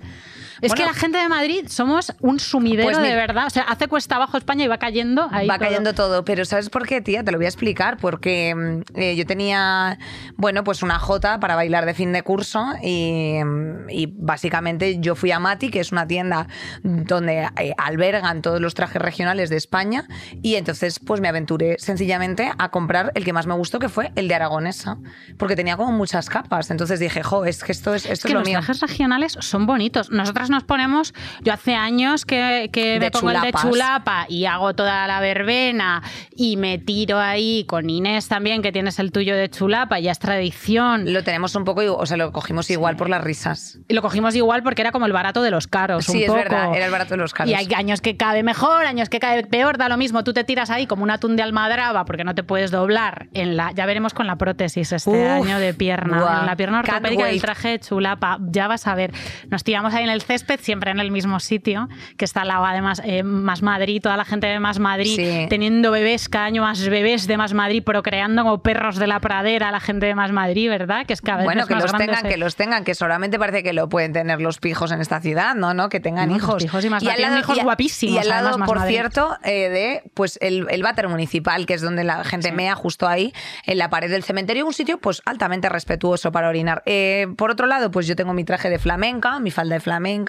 Es Bueno. que la gente de Madrid somos un sumidero Pues de verdad. O sea, hace cuesta abajo España y va cayendo ahí. Va todo. cayendo todo, pero ¿sabes por qué, tía? Te lo voy a explicar, porque mm, eh, yo tenía, bueno, pues una jota para bailar de fin de curso y, mm, y básicamente yo fui a Mati, que es una tienda donde eh, albergan todos los trajes regionales de España y entonces pues me aventuré sencillamente a comprar el que más me gustó, que fue el de Aragonesa, porque tenía como muchas capas, entonces dije, jo, es que esto es, esto Es lo los mío. trajes regionales son bonitos. Nosotras nos ponemos, yo hace años que, que me pongo el de chulapas. chulapa y hago toda la verbena y me tiro ahí con Inés también, que tienes el tuyo de chulapa, ya es tradición. Lo tenemos un poco, o sea, lo cogimos igual por las risas. Lo cogimos igual porque era como el barato de los caros. Sí, un es poco. verdad, era el barato de los caros. Y hay años que cabe mejor, años que cabe peor, da lo mismo. Tú te tiras ahí como un atún de almadraba porque no te puedes doblar. En la, ya veremos con la prótesis este Uf, año de pierna, buah, en la pierna ortopédica del traje de chulapa. Ya vas a ver. Nos tiramos ahí en el césped, siempre en el mismo sitio, que está al lado además eh, Más Madrid, toda la gente de Más Madrid, Sí. teniendo bebés, cada año más bebés de Más Madrid, procreando como perros de la pradera, la gente de Más Madrid, ¿verdad? Que es cada vez Bueno, que los tengan, que los tengan, que solamente parece que lo pueden tener los pijos en esta ciudad, ¿no? ¿No? Que tengan No, hijos. pijos y más- al tienen hijos y a- guapísimos, Y al lado, además, por Madrid. cierto, eh, de pues el, el váter municipal, que es donde la gente mea justo ahí, en la pared del cementerio, un sitio pues altamente respetuoso para orinar. Eh, por otro lado, pues yo tengo mi traje de flamenca, mi falda de flamenca,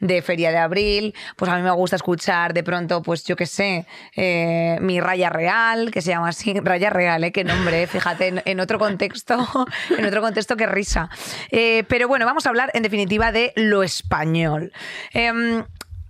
de feria de abril, pues a mí me gusta escuchar de pronto, pues yo qué sé, eh, mi raya real, que se llama así, *laughs* raya real, ¿eh? Qué nombre, eh, fíjate, en, otro contexto, en otro contexto *laughs* que risa. Eh, pero bueno, vamos a hablar en definitiva de lo español. Em,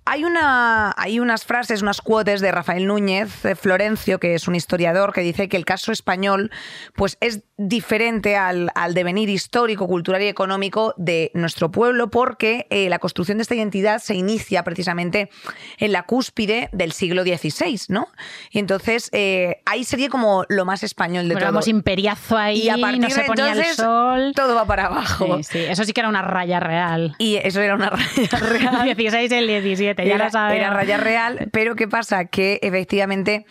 hay, una, hay unas frases, unas cuotes de Rafael Núñez Florencio, que es un historiador, que dice que el caso español pues, es diferente al, al devenir histórico, cultural y económico de nuestro pueblo, porque eh, la construcción de esta identidad se inicia precisamente en la cúspide del siglo XVI, ¿no? Y entonces eh, ahí sería como lo más español de Bueno, todo. vamos imperiazo ahí, y a partir no se de ponía entonces, el sol. todo va para abajo. Sí, sí, eso sí que era una raya real. Y eso era una raya *laughs* real. El 16 y el 17, ya era, lo sabemos. era raya real, pero ¿qué pasa? Que efectivamente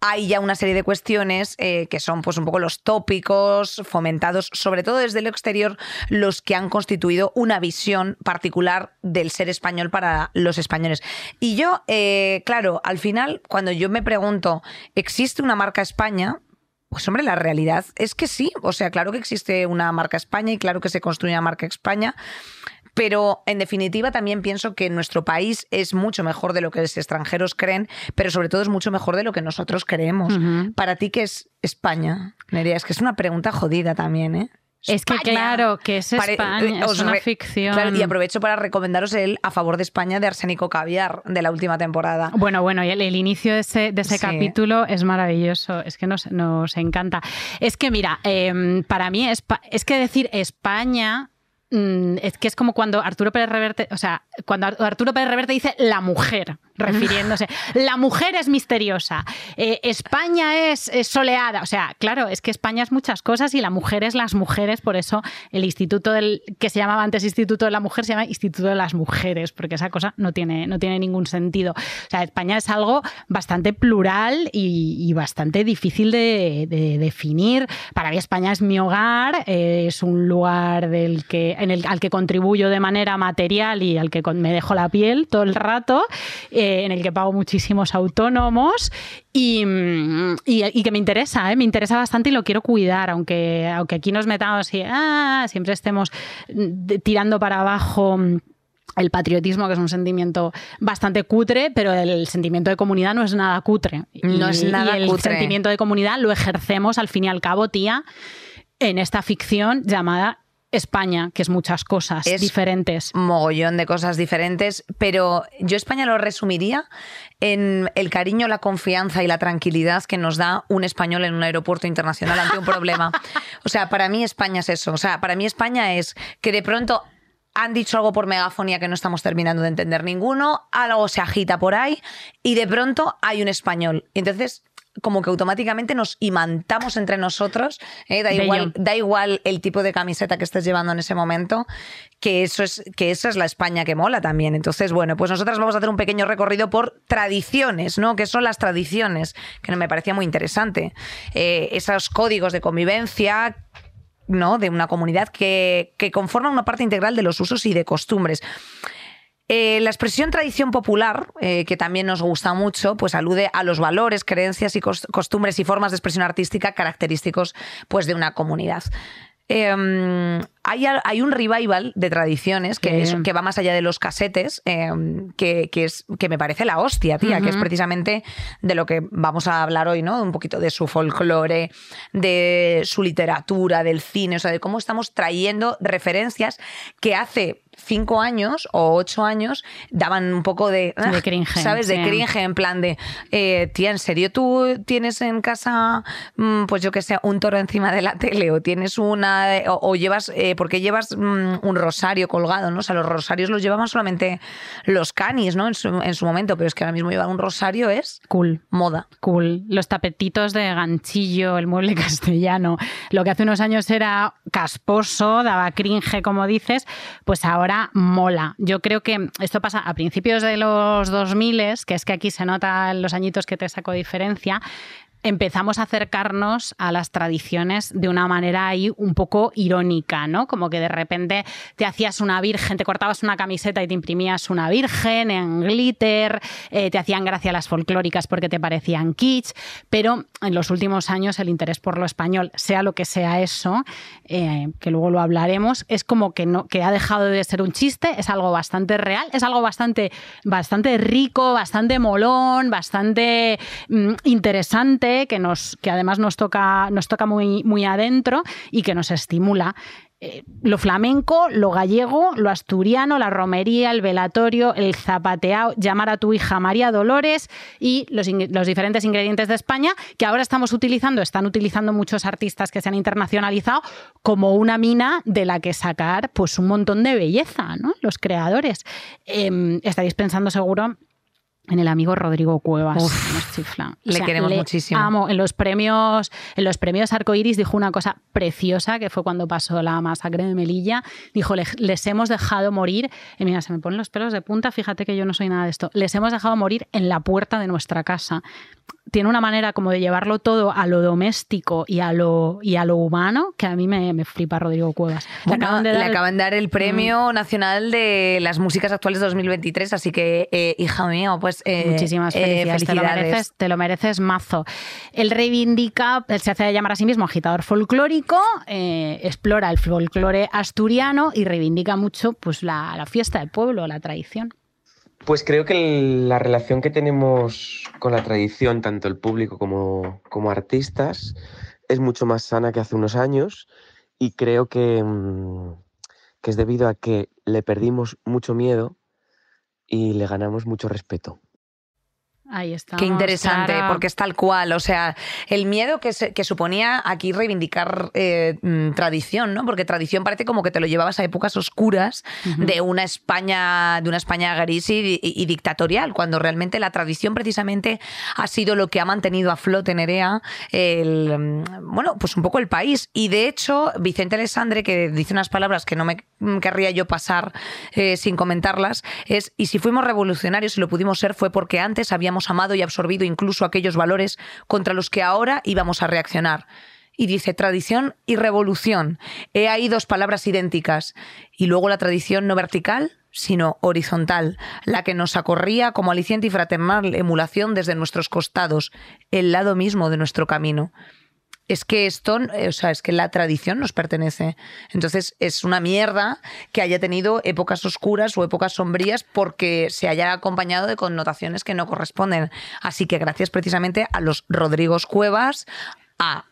hay ya una serie de cuestiones eh, que son pues un poco los tópicos fomentados, sobre todo desde el exterior, los que han constituido una visión particular del ser español para los españoles. Y yo, eh, claro, al final, cuando yo me pregunto, ¿existe una marca España? Pues hombre, la realidad es que sí. O sea, claro que existe una marca España y claro que se construye una marca España. Pero en definitiva también pienso que nuestro país es mucho mejor de lo que los extranjeros creen, pero sobre todo es mucho mejor de lo que nosotros creemos. Para ti, ¿qué es España? Nerea, es que es una pregunta jodida también, ¿eh? Es que claro, que es España, eh, es una ficción. Claro, y aprovecho para recomendaros el A favor de España de Arsénico Caviar de la última temporada. Bueno, bueno, y el, el inicio de ese, de ese Sí. capítulo es maravilloso, es que nos, nos encanta. Es que, mira, em, para mí es, es que decir España es que es como cuando Arturo Pérez Reverte, o sea, cuando Ar- Arturo Pérez Reverte dice la mujer, refiriéndose, la mujer es misteriosa, eh, España es, soleada, o sea, claro, es que España es muchas cosas y la mujer es las mujeres, por eso el instituto del, que se llamaba antes Instituto de la Mujer se llama Instituto de las Mujeres, porque esa cosa no tiene, no tiene ningún sentido. O sea, España es algo bastante plural y, bastante difícil de, de definir. Para mí España es mi hogar, eh, es un lugar del que, en el, al que contribuyo de manera material y al que me dejo la piel todo el rato, en el que pago muchísimos autónomos y, y- y que me interesa, ¿eh? me interesa bastante y lo quiero cuidar, aunque, aunque aquí nos metamos y ah, siempre estemos mm, tirando para abajo. mm, el patriotismo, que es un sentimiento bastante cutre, pero el sentimiento de comunidad no es nada cutre. No es nada y el cutre. sentimiento de comunidad lo ejercemos al fin y al cabo, tía, en esta ficción llamada España, que es muchas cosas Es diferentes. mogollón de cosas diferentes, pero yo España lo resumiría en el cariño, la confianza y la tranquilidad que nos da un español en un aeropuerto internacional ante un problema. *laughs* O sea, para mí España es eso. O sea, para mí España es que de pronto han dicho algo por megafonía que no estamos terminando de entender ninguno, algo se agita por ahí y de pronto hay un español. Y entonces como que automáticamente nos imantamos entre nosotros. ¿eh? Da, igual, da igual el tipo de camiseta que estés llevando en ese momento, que, eso es, que esa es la España que mola también. Entonces, bueno, pues nosotras vamos a hacer un pequeño recorrido por tradiciones, ¿no? Que son las tradiciones, que me parecía muy interesante. Eh, esos códigos de convivencia ¿no? de una comunidad que, que conforman una parte integral de los usos y de costumbres. Eh, la expresión tradición popular, eh, que también nos gusta mucho, pues alude a los valores, creencias y costumbres y formas de expresión artística característicos pues, de una comunidad. Em, hay, un revival de tradiciones que, que, va más allá de los casetes, em, que, es, que me parece la hostia, tía, que es precisamente de lo que vamos a hablar hoy, ¿no? Un poquito de su folclore, de su literatura, del cine, o sea, de cómo estamos trayendo referencias que hace cinco años o ocho años daban un poco de, de ah, cringe, ¿sabes? De cringe, en plan de, eh, tía, ¿en serio tú tienes en casa, mm, pues yo que sé, un toro encima de la tele o tienes una, o, llevas, eh, porque llevas mm, un rosario colgado, ¿no? O sea, los rosarios los llevaban solamente los canis, ¿no? En su, en su momento, pero es que ahora mismo llevar un rosario es cool. Moda. Cool. Los tapetitos de ganchillo, el mueble *laughs* castellano, lo que hace unos años era casposo, daba cringe, como dices, pues ahora mola. Yo creo que esto pasa a principios de los 2000, que es que aquí se notan los añitos que te saco diferencia, empezamos a acercarnos a las tradiciones de una manera ahí un poco irónica, ¿no? Como que de repente te hacías una virgen, te cortabas una camiseta y te imprimías una virgen en glitter, eh, te hacían gracia las folclóricas porque te parecían kitsch, pero en los últimos años el interés por lo español, sea lo que sea eso, eh, que luego lo hablaremos, es como que, no, que ha dejado de ser un chiste, es algo bastante real, es algo bastante, bastante rico, bastante molón, bastante mm, interesante que, nos, que además nos toca, nos toca muy, muy adentro y que nos estimula. Eh, lo flamenco, lo gallego, lo asturiano, la romería, el velatorio, el zapateado, llamar a tu hija María Dolores y los, los, diferentes ingredientes de España que ahora estamos utilizando, están utilizando muchos artistas que se han internacionalizado como una mina de la que sacar pues un montón de belleza, ¿no? Los creadores. Eh, estaréis pensando seguro en el amigo Rodrigo Cuevas. nos chifla. le queremos muchísimo. Amo. En los premios, en los premios Arcoiris dijo una cosa preciosa que fue cuando pasó la masacre de Melilla. Dijo: les hemos dejado morir. Y mira, se me ponen los pelos de punta. Fíjate que yo no soy nada de esto. Les hemos dejado morir en la puerta de nuestra casa tiene una manera como de llevarlo todo a lo doméstico y a lo, y a lo humano que a mí me, me flipa Rodrigo Cuevas. le, acaban de, dar el Premio mm. Nacional de las Músicas Actuales 2023, así que, eh, hija mío, pues eh, muchísimas felicidades. Te, lo mereces, te lo mereces mazo. Él reivindica, él se hace llamar a sí mismo agitador folclórico, eh, explora el folclore asturiano y reivindica mucho pues, la, la fiesta del pueblo, la tradición. Pues creo que la relación que tenemos la tradición, tanto el público como, como artistas, es mucho más sana que hace unos años y creo que, mm, que es debido a que le perdimos mucho miedo y le ganamos mucho respeto. Ahí está. Qué interesante, porque es tal cual. O sea, el miedo que, que suponía aquí reivindicar eh, mm, tradición, ¿no? Porque tradición parece como que te lo llevabas a épocas oscuras de una España, de una España gris y, dictatorial, cuando realmente la tradición precisamente ha sido lo que ha mantenido a flote Nerea el, mm, bueno, pues un poco el país. Y de hecho, Vicente Alessandre, que dice unas palabras que no me querría yo pasar eh, sin comentarlas, es, y si fuimos revolucionarios y lo pudimos ser fue porque antes habíamos amado y absorbido incluso aquellos valores contra los que ahora íbamos a reaccionar. Y dice tradición y revolución. He ahí dos palabras idénticas. Y luego la tradición no vertical, sino horizontal, la que nos acorría como aliciente y fraternal emulación desde nuestros costados, el lado mismo de nuestro camino es que esto, o sea, es que la tradición nos pertenece. Entonces es una mierda que haya tenido épocas oscuras o épocas sombrías porque se haya acompañado de connotaciones que no corresponden. Así que gracias precisamente a los Rodrigos Cuevas, a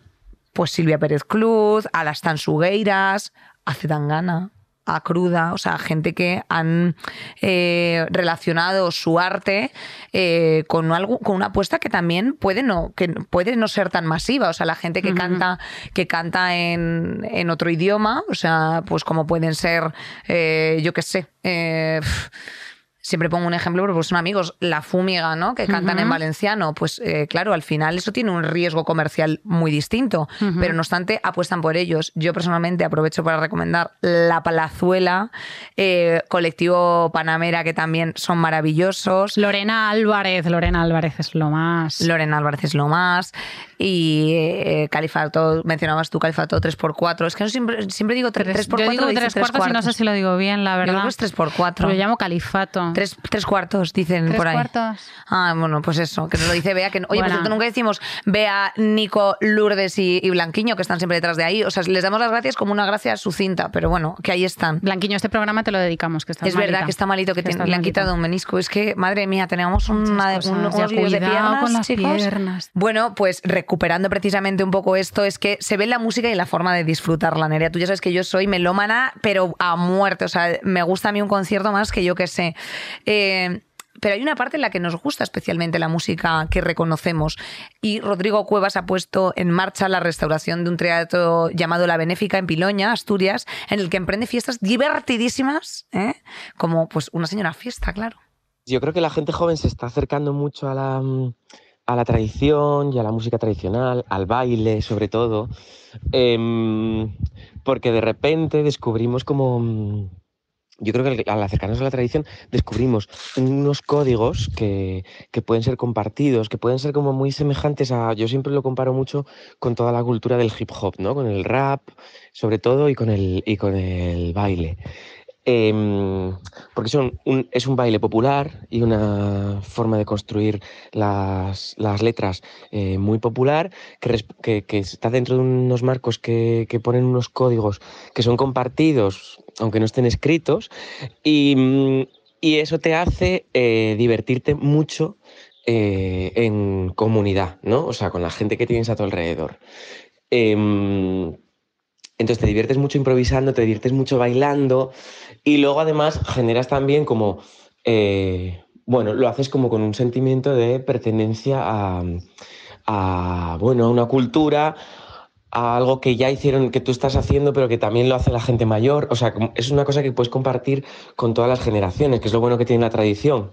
pues Silvia Pérez Cruz, a las Tansugueiras, a Zetangana a cruda, o sea, gente que han eh, relacionado su arte eh, con algo, con una apuesta que también puede no, que puede no ser tan masiva. O sea, la gente que canta, que canta en, en, otro idioma, o sea, pues como pueden ser, eh, yo qué sé, siempre pongo un ejemplo porque son amigos, La Fúmiga, ¿no? Que cantan en valenciano. Pues eh, claro, al final eso tiene un riesgo comercial muy distinto, pero no obstante apuestan por ellos. Yo personalmente aprovecho para recomendar La Palazuela, eh, colectivo Panamera, que también son maravillosos. Lorena Álvarez, Lorena Álvarez es lo más. Lorena Álvarez es lo más. Y eh, Califato, mencionabas tú Califato 3x4. Es que no siempre, siempre digo 3x4. Yo digo 3 cuartos y no sé si lo digo bien, la verdad. Yo creo que es 3x4. Lo llamo Califato. 3, tres cuartos, dicen ¿Tres por ahí. cuartos? Ah, bueno, pues eso, que nos lo dice Bea. Que, oye, por cierto, nunca decimos Bea, Nico, Lourdes y, y Blanquiño, que están siempre detrás de ahí. O sea, les damos las gracias como una gracia sucinta, pero bueno, que ahí están. Blanquiño, este programa te lo dedicamos, que estás Es verdad que está malito, que, tiene- estás le han quitado un menisco. Es que, madre mía, tenemos una, un- unos líos de piernas, con las chicos. piernas. Bueno, pues recuperando precisamente un poco esto, es que se ve la música y la forma de disfrutarla, Nerea. Tú ya sabes que yo soy melómana, pero a muerte. O sea, me gusta a mí un concierto más que yo que sé. Eh, pero hay una parte en la que nos gusta especialmente la música que reconocemos. Y Rodrigo Cuevas ha puesto en marcha la restauración de un teatro llamado La Benéfica en Piloña, Asturias, en el que emprende fiestas divertidísimas, ¿eh? como pues una señora fiesta, claro. Yo creo que la gente joven se está acercando mucho a la, a la tradición y a la música tradicional, al baile sobre todo, em, porque de repente descubrimos como... Yo creo que al acercarnos a la tradición descubrimos unos códigos que, que pueden ser compartidos, que pueden ser como muy semejantes a... Yo siempre lo comparo mucho con toda la cultura del hip hop, ¿no? Con el rap, sobre todo, y con el, y con el baile. Em, porque es un baile popular y una forma de construir las, letras eh, muy popular que, está dentro de unos marcos que, ponen unos códigos que son compartidos, aunque no estén escritos, y, y eso te hace eh, divertirte mucho eh, en comunidad, ¿no? O sea, con la gente que tienes a tu alrededor. Em, entonces te diviertes mucho improvisando, te diviertes mucho bailando y luego además generas también como, eh, bueno, lo haces como con un sentimiento de pertenencia a, a, bueno, a una cultura, a algo que ya hicieron, que tú estás haciendo, pero que también lo hace la gente mayor. O sea, es una cosa que puedes compartir con todas las generaciones, que es lo bueno que tiene la tradición.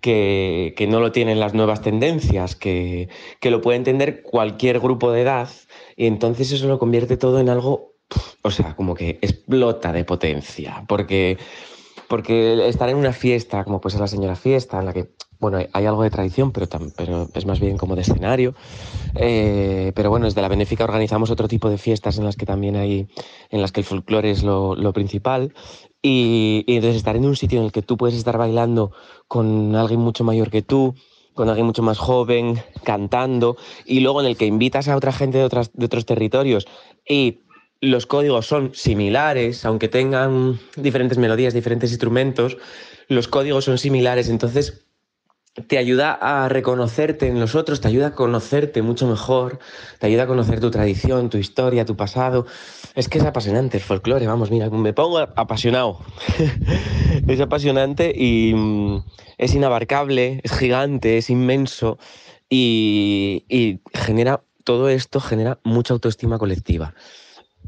Que, que no lo tienen las nuevas tendencias, que, que lo puede entender cualquier grupo de edad y entonces eso lo convierte todo en algo, o sea, como que explota de potencia, porque, porque estar en una fiesta, como puede ser la señora fiesta, en la que, bueno, hay algo de tradición, pero, tam- pero es más bien como de escenario, eh, pero bueno, desde la Benéfica organizamos otro tipo de fiestas en las que también hay, en las que el folclore es lo, lo principal, y, y entonces estar en un sitio en el que tú puedes estar bailando con alguien mucho mayor que tú, con alguien mucho más joven, cantando, y luego en el que invitas a otra gente de, de otros territorios y los códigos son similares, aunque tengan diferentes melodías, diferentes instrumentos, los códigos son similares, entonces te ayuda a reconocerte en los otros, te ayuda a conocerte mucho mejor, te ayuda a conocer tu tradición, tu historia, tu pasado. Es que es apasionante el folclore, vamos, mira, me pongo apasionado. *laughs* es apasionante y mm, es inabarcable, es gigante, es inmenso y, y genera, todo esto genera mucha autoestima colectiva.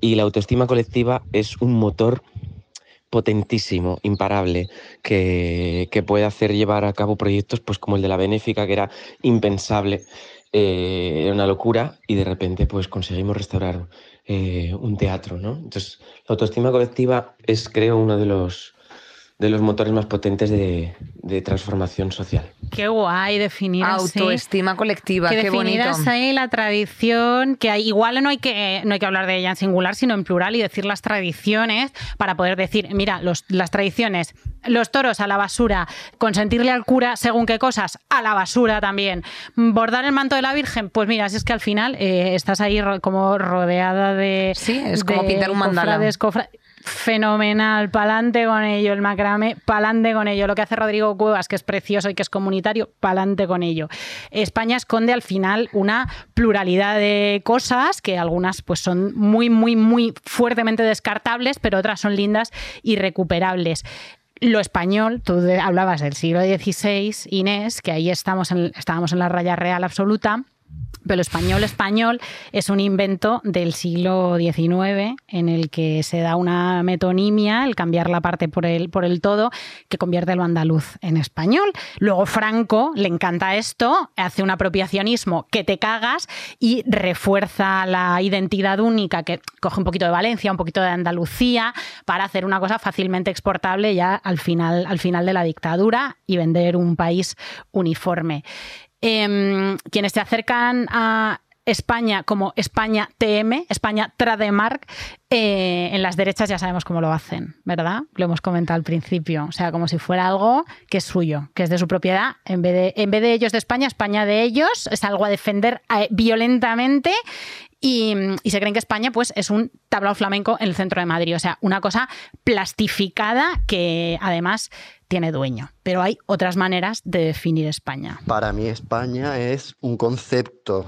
Y la autoestima colectiva es un motor potentísimo, imparable, que, que puede hacer llevar a cabo proyectos pues, como el de la Benéfica, que era impensable, eh, era una locura, y de repente pues, conseguimos restaurar eh, un teatro. ¿no? Entonces, la autoestima colectiva es, creo, uno de los, de los motores más potentes de, de transformación social. Qué guay definir así. Autoestima colectiva, que qué bonito. ahí la tradición, que hay, igual no hay que, no hay que hablar de ella en singular, sino en plural y decir las tradiciones para poder decir, mira, los, las tradiciones, los toros a la basura, consentirle al cura según qué cosas, a la basura también, bordar el manto de la Virgen, pues mira, si es que al final eh, estás ahí ro- como rodeada de... Sí, es como de pintar un mandala. cofrades, cofra- Fenomenal, pa'lante con ello, el macrame, pa'lante con ello. Lo que hace Rodrigo Cuevas, que es precioso y que es comunitario, pa'lante con ello. España esconde al final una pluralidad de cosas que algunas pues son muy, muy, muy fuertemente descartables, pero otras son lindas y recuperables. Lo español, tú hablabas del siglo XVI, Inés, que ahí estamos estábamos en la raya real absoluta Pero español español es un invento del siglo XIX en el que se da una metonimia, el cambiar la parte por el, por el todo, que convierte lo andaluz en español. Luego Franco le encanta esto, hace un apropiacionismo que te cagas y refuerza la identidad única que coge un poquito de Valencia, un poquito de Andalucía, para hacer una cosa fácilmente exportable ya al final, al final de la dictadura y vender un país uniforme. Em, quienes se acercan a España como España TM, España Trademark, eh, en las derechas ya sabemos cómo lo hacen, ¿verdad? Lo hemos comentado al principio. O sea, como si fuera algo que es suyo, que es de su propiedad. En vez de, en vez de ellos de España, España de ellos. Es algo a defender eh, violentamente y, se creen que España pues, es un tablao flamenco en el centro de Madrid. O sea, una cosa plastificada que además tiene dueño. Pero hay otras maneras de definir España. Para mí España es un concepto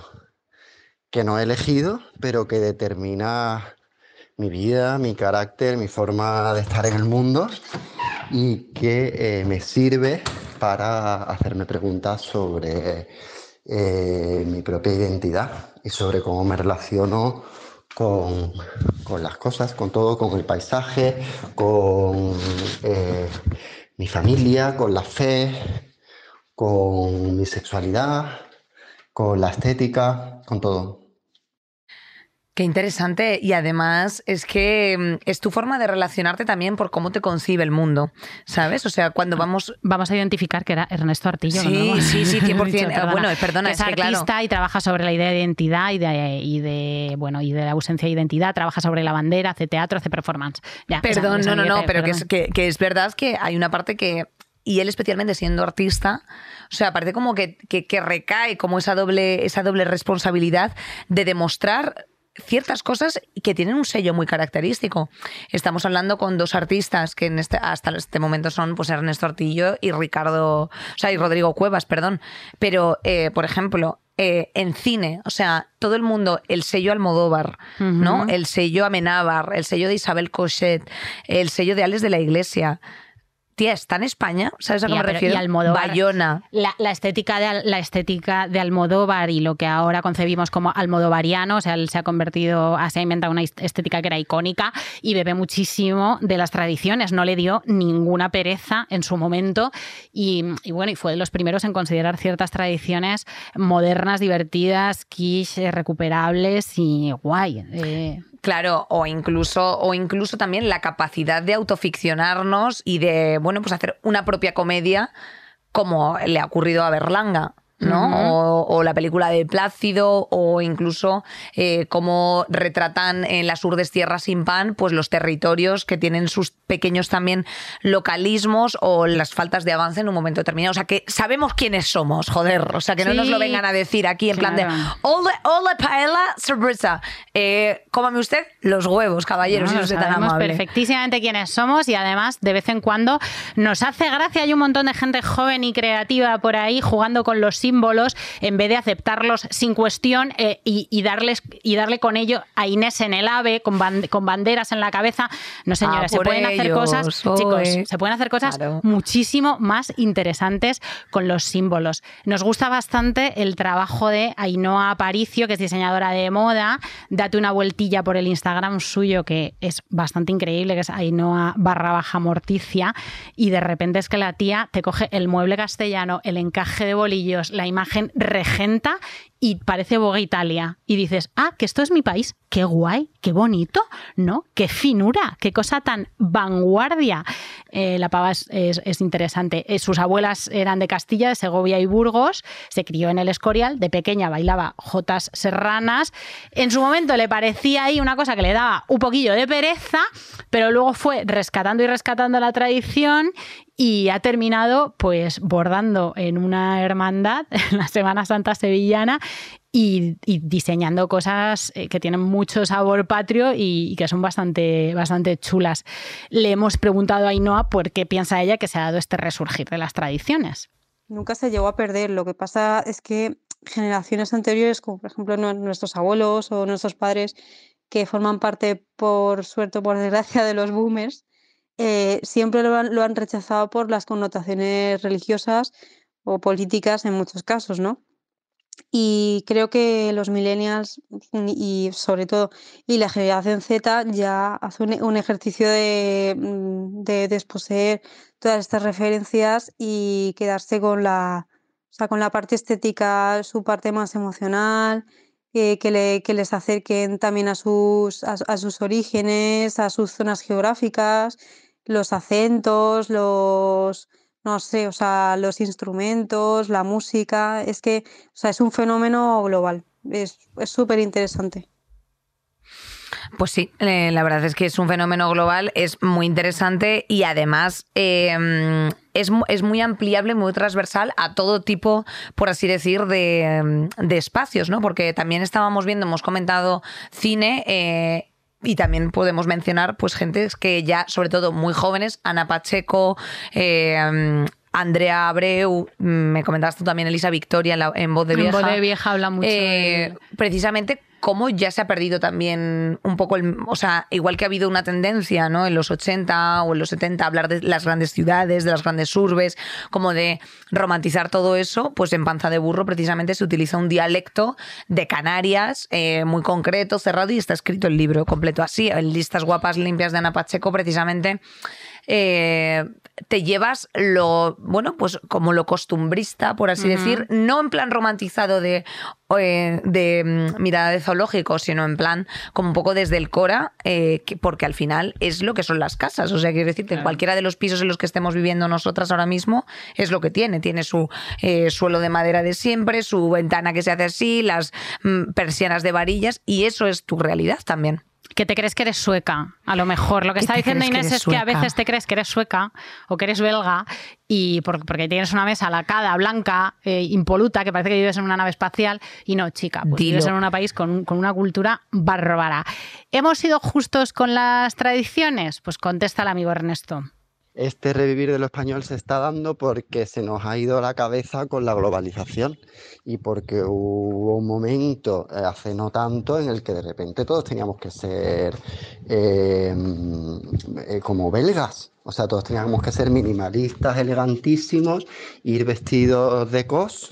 que no he elegido, pero que determina mi vida, mi carácter, mi forma de estar en el mundo y que eh, me sirve para hacerme preguntas sobre eh, mi propia identidad y sobre cómo me relaciono con, las cosas, con todo, con el paisaje, con eh, mi familia, con la fe, con mi sexualidad, con la estética, con todo. Qué interesante. Y además es que mm, es tu forma de relacionarte también por cómo te concibe el mundo, ¿sabes? O sea, cuando vamos... Vamos a identificar que era Ernesto Artillo. Sí, sí, sí, *laughs* 100%. bueno, perdona, es, artista y trabaja sobre la idea de identidad y de, y de, bueno, y de la ausencia de identidad, trabaja sobre la bandera, hace teatro, hace performance. perdón, no, no, no, pero que es, que, que es verdad que hay una parte que y él especialmente siendo artista, o sea, parece como que, que, que, recae como esa doble, esa doble responsabilidad de demostrar ciertas cosas que tienen un sello muy característico. Estamos hablando con dos artistas que en este, hasta este momento son pues Ernesto Artillo y Ricardo, o sea, y Rodrigo Cuevas, perdón. Pero, eh, por ejemplo, eh, en cine, o sea, todo el mundo, el sello Almodóvar, ¿no? El sello Amenábar, el sello de Isabel Cochet, el sello de Alex de la Iglesia tía, está en España, ¿sabes a qué me refiero? Y Almodóvar, Bayona. La, estética de, la estética de Almodóvar y lo que ahora concebimos como almodovariano, o sea, él se ha convertido, se ha inventado una estética que era icónica y bebe muchísimo de las tradiciones, no le dio ninguna pereza en su momento y, bueno, y fue de los primeros en considerar ciertas tradiciones modernas, divertidas, quiche, recuperables y guay. Eh. Claro, o incluso, o incluso también la capacidad de autoficcionarnos y de, bueno, pues hacer una propia comedia como le ha ocurrido a Berlanga. ¿No? o, la película de Plácido, o incluso eh, cómo retratan en las urdes tierras sin pan, pues los territorios que tienen sus pequeños también localismos o las faltas de avance en un momento determinado. O sea, que sabemos quiénes somos, joder. O sea, que no nos lo vengan a decir aquí en plan de hola, hola paella, sorpresa. Eh, cómame usted los huevos, caballeros, si usted tan amable. perfectísimamente quiénes somos y además de vez en cuando nos hace gracia. Hay un montón de gente joven y creativa por ahí jugando con los símbolos en vez de aceptarlos sin cuestión eh, y, darles, y darle con ello a Inés en el ave, con, con banderas en la cabeza. No, señora, ah, se pueden hacer cosas, chicos, se pueden hacer cosas muchísimo más interesantes con los símbolos. Nos gusta bastante el trabajo de Ainhoa Aparicio, que es diseñadora de moda. Date una vueltilla por el Instagram suyo, que es bastante increíble, que es Ainhoa barra baja morticia. Y de repente es que la tía te coge el mueble castellano, el encaje de bolillos, la imagen regenta y parece Boga Italia. Y dices, ah, que esto es mi país. Qué guay, qué bonito, ¿no? Qué finura, qué cosa tan vanguardia. Eh, la pava es, interesante. Eh, sus abuelas eran de Castilla, de Segovia y Burgos. Se crió en el Escorial. De pequeña bailaba jotas serranas. En su momento le parecía ahí una cosa que le daba un poquillo de pereza, pero luego fue rescatando y rescatando la tradición y ha terminado pues bordando en una hermandad *laughs* en la Semana Santa Sevillana y, diseñando cosas eh, que tienen mucho sabor patrio y, que son bastante, bastante chulas. Le hemos preguntado a Ainhoa por qué piensa ella que se ha dado este resurgir de las tradiciones. Nunca se llegó a perder. Lo que pasa es que generaciones anteriores, como por ejemplo nuestros abuelos o nuestros padres, que forman parte, por suerte o por desgracia, de los boomers, eh, siempre lo han, rechazado por las connotaciones religiosas o políticas en muchos casos, ¿no? y creo que los millennials y sobre todo y la generación Z ya hace un, ejercicio de, mm, de, desposeer todas estas referencias y quedarse con la, con la parte estética, su parte más emocional, que, le, les acerquen también a sus, a sus orígenes, a sus zonas geográficas, los acentos, los no sé, o sea, los instrumentos, la música, es que, o sea, es un fenómeno global, es súper interesante. Pues sí, eh, la verdad es que es un fenómeno global, es muy interesante y además em, es, es, muy ampliable, muy transversal a todo tipo, por así decir, de, de espacios, ¿no? Porque también estábamos viendo, hemos comentado cine. Eh, y también podemos mencionar pues gente que ya, sobre todo muy jóvenes, Ana Pacheco, eh, Andrea Abreu, me comentabas tú también Elisa Victoria en, Voz de Vieja. En Voz de Vieja habla mucho. Eh, precisamente cómo ya se ha perdido también un poco el. O sea, igual que ha habido una tendencia, ¿no? En los 80 o en los 70 a hablar de las grandes ciudades, de las grandes urbes, como de romantizar todo eso, pues en Panza de Burro precisamente se utiliza un dialecto de Canarias eh, muy concreto, cerrado y está escrito el libro completo así. En Listas Guapas Limpias de Ana Pacheco, precisamente eh, te llevas lo, bueno, pues como lo costumbrista, por así decir, no en plan romantizado de, eh, de mm, mirada de zoológico, sino en plan como un poco desde el Cora, eh, porque al final es lo que son las casas. O sea, quiero decirte, cualquiera de los pisos en los que estemos viviendo nosotras ahora mismo es lo que tiene. Tiene su suelo de madera de siempre, su ventana que se hace así, las mm, persianas de varillas, y eso es tu realidad también que te crees que eres sueca. A lo mejor lo que está diciendo Inés es que a veces te crees que eres sueca o que eres belga y porque tienes una mesa lacada, blanca, eh, impoluta, que parece que vives en una nave espacial y no, chica, pues vives en un país con, con una cultura bárbara. ¿Hemos sido justos con las tradiciones? Pues contesta el amigo Ernesto este revivir de lo español se está dando porque se nos ha ido la cabeza con la globalización y porque hubo un momento eh, hace no tanto en el que de repente todos teníamos que ser em, eh, como belgas. O sea, todos teníamos que ser minimalistas, elegantísimos, ir vestidos de cos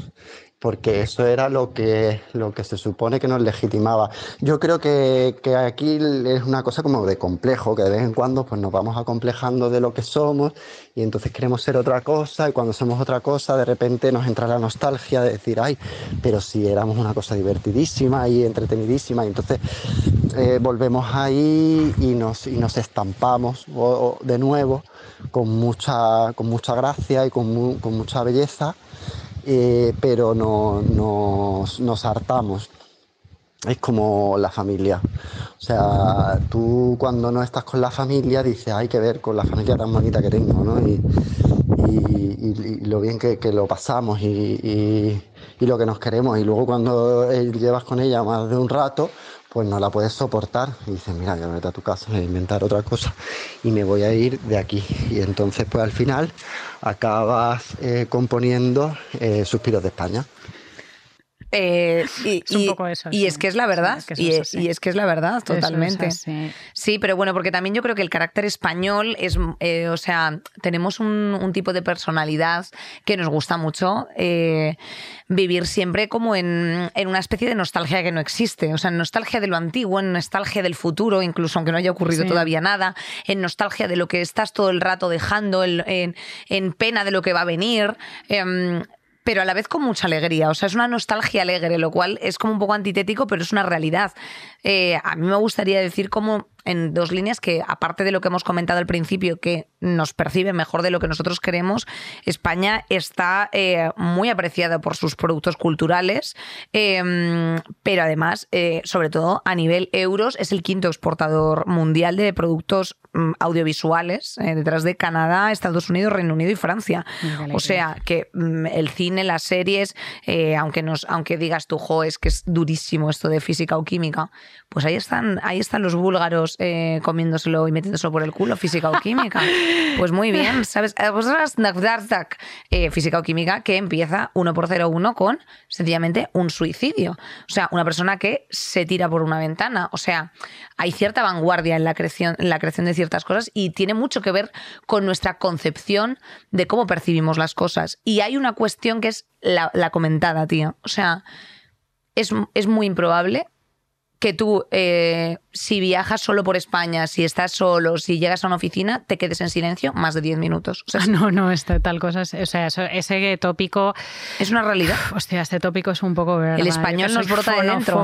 porque eso era lo que, lo que se supone que nos legitimaba. Yo creo que, que, aquí es una cosa como de complejo, que de vez en cuando pues, nos vamos acomplejando de lo que somos y entonces queremos ser otra cosa y cuando somos otra cosa de repente nos entra la nostalgia de decir, ay, pero si éramos una cosa divertidísima y entretenidísima y entonces eh, volvemos ahí y nos, y nos estampamos de nuevo con mucha, con mucha gracia y con, con mucha belleza eh, pero no, nos, hartamos. Es como la familia. O sea, tú cuando no estás con la familia dices, hay que ver con la familia tan bonita que tengo, ¿no? Y, lo bien que, lo pasamos y, lo que nos queremos. Y luego cuando llevas con ella más de un rato, pues no la puedes soportar. Y dices, mira, yo me meto a tu casa, voy a inventar otra cosa y me voy a ir de aquí. Y entonces, pues al final acabas eh, componiendo eh, Suspiros de España. Eh, y, y, es que es la verdad. y, es, que es la verdad, totalmente. sí, pero bueno, porque también yo creo que el carácter español es, eh, o sea, tenemos un, tipo de personalidad que nos gusta mucho eh, vivir siempre como en, una especie de nostalgia que no existe. O sea, en nostalgia de lo antiguo, en nostalgia del futuro, incluso aunque no haya ocurrido todavía nada, en nostalgia de lo que estás todo el rato dejando, en, en pena de lo que va a venir. Pero a la vez con mucha alegría. O sea, es una nostalgia alegre, lo cual es como un poco antitético, pero es una realidad. Eh, a mí me gustaría decir como en dos líneas que, aparte de lo que hemos comentado al principio, que nos percibe mejor de lo que nosotros queremos, España está eh, muy apreciada por sus productos culturales, em, pero además, eh, sobre todo a nivel euros, es el quinto exportador mundial de productos mm, audiovisuales, detrás de Canadá, Estados Unidos, Reino Unido y Francia. O sea, que mm, el cine, las series, aunque, nos, aunque digas tú, jo, es que es durísimo esto de física o química, pues ahí están, ahí están los búlgaros eh, comiéndoselo y metiéndoselo por el culo, física o química. *laughs* Pues muy bien, ¿sabes? Eh, vosotras, eh, física o química, que empieza 1 por 0,1 con sencillamente un suicidio. O sea, una persona que se tira por una ventana. O sea, hay cierta vanguardia en la creación, en la creación de ciertas cosas y tiene mucho que ver con nuestra concepción de cómo percibimos las cosas. Y hay una cuestión que es la, la comentada, tío. O sea, es, es muy improbable que tú, eh, si viajas solo por España, si estás solo, si llegas a una oficina, te quedes en silencio más de 10 minutos. O sea, Ah, no, no, este, tal cosa. es- O sea, eso- ese tópico. es una realidad. Hostia, este tópico es un poco verdad. El Yo español nos brota de dentro.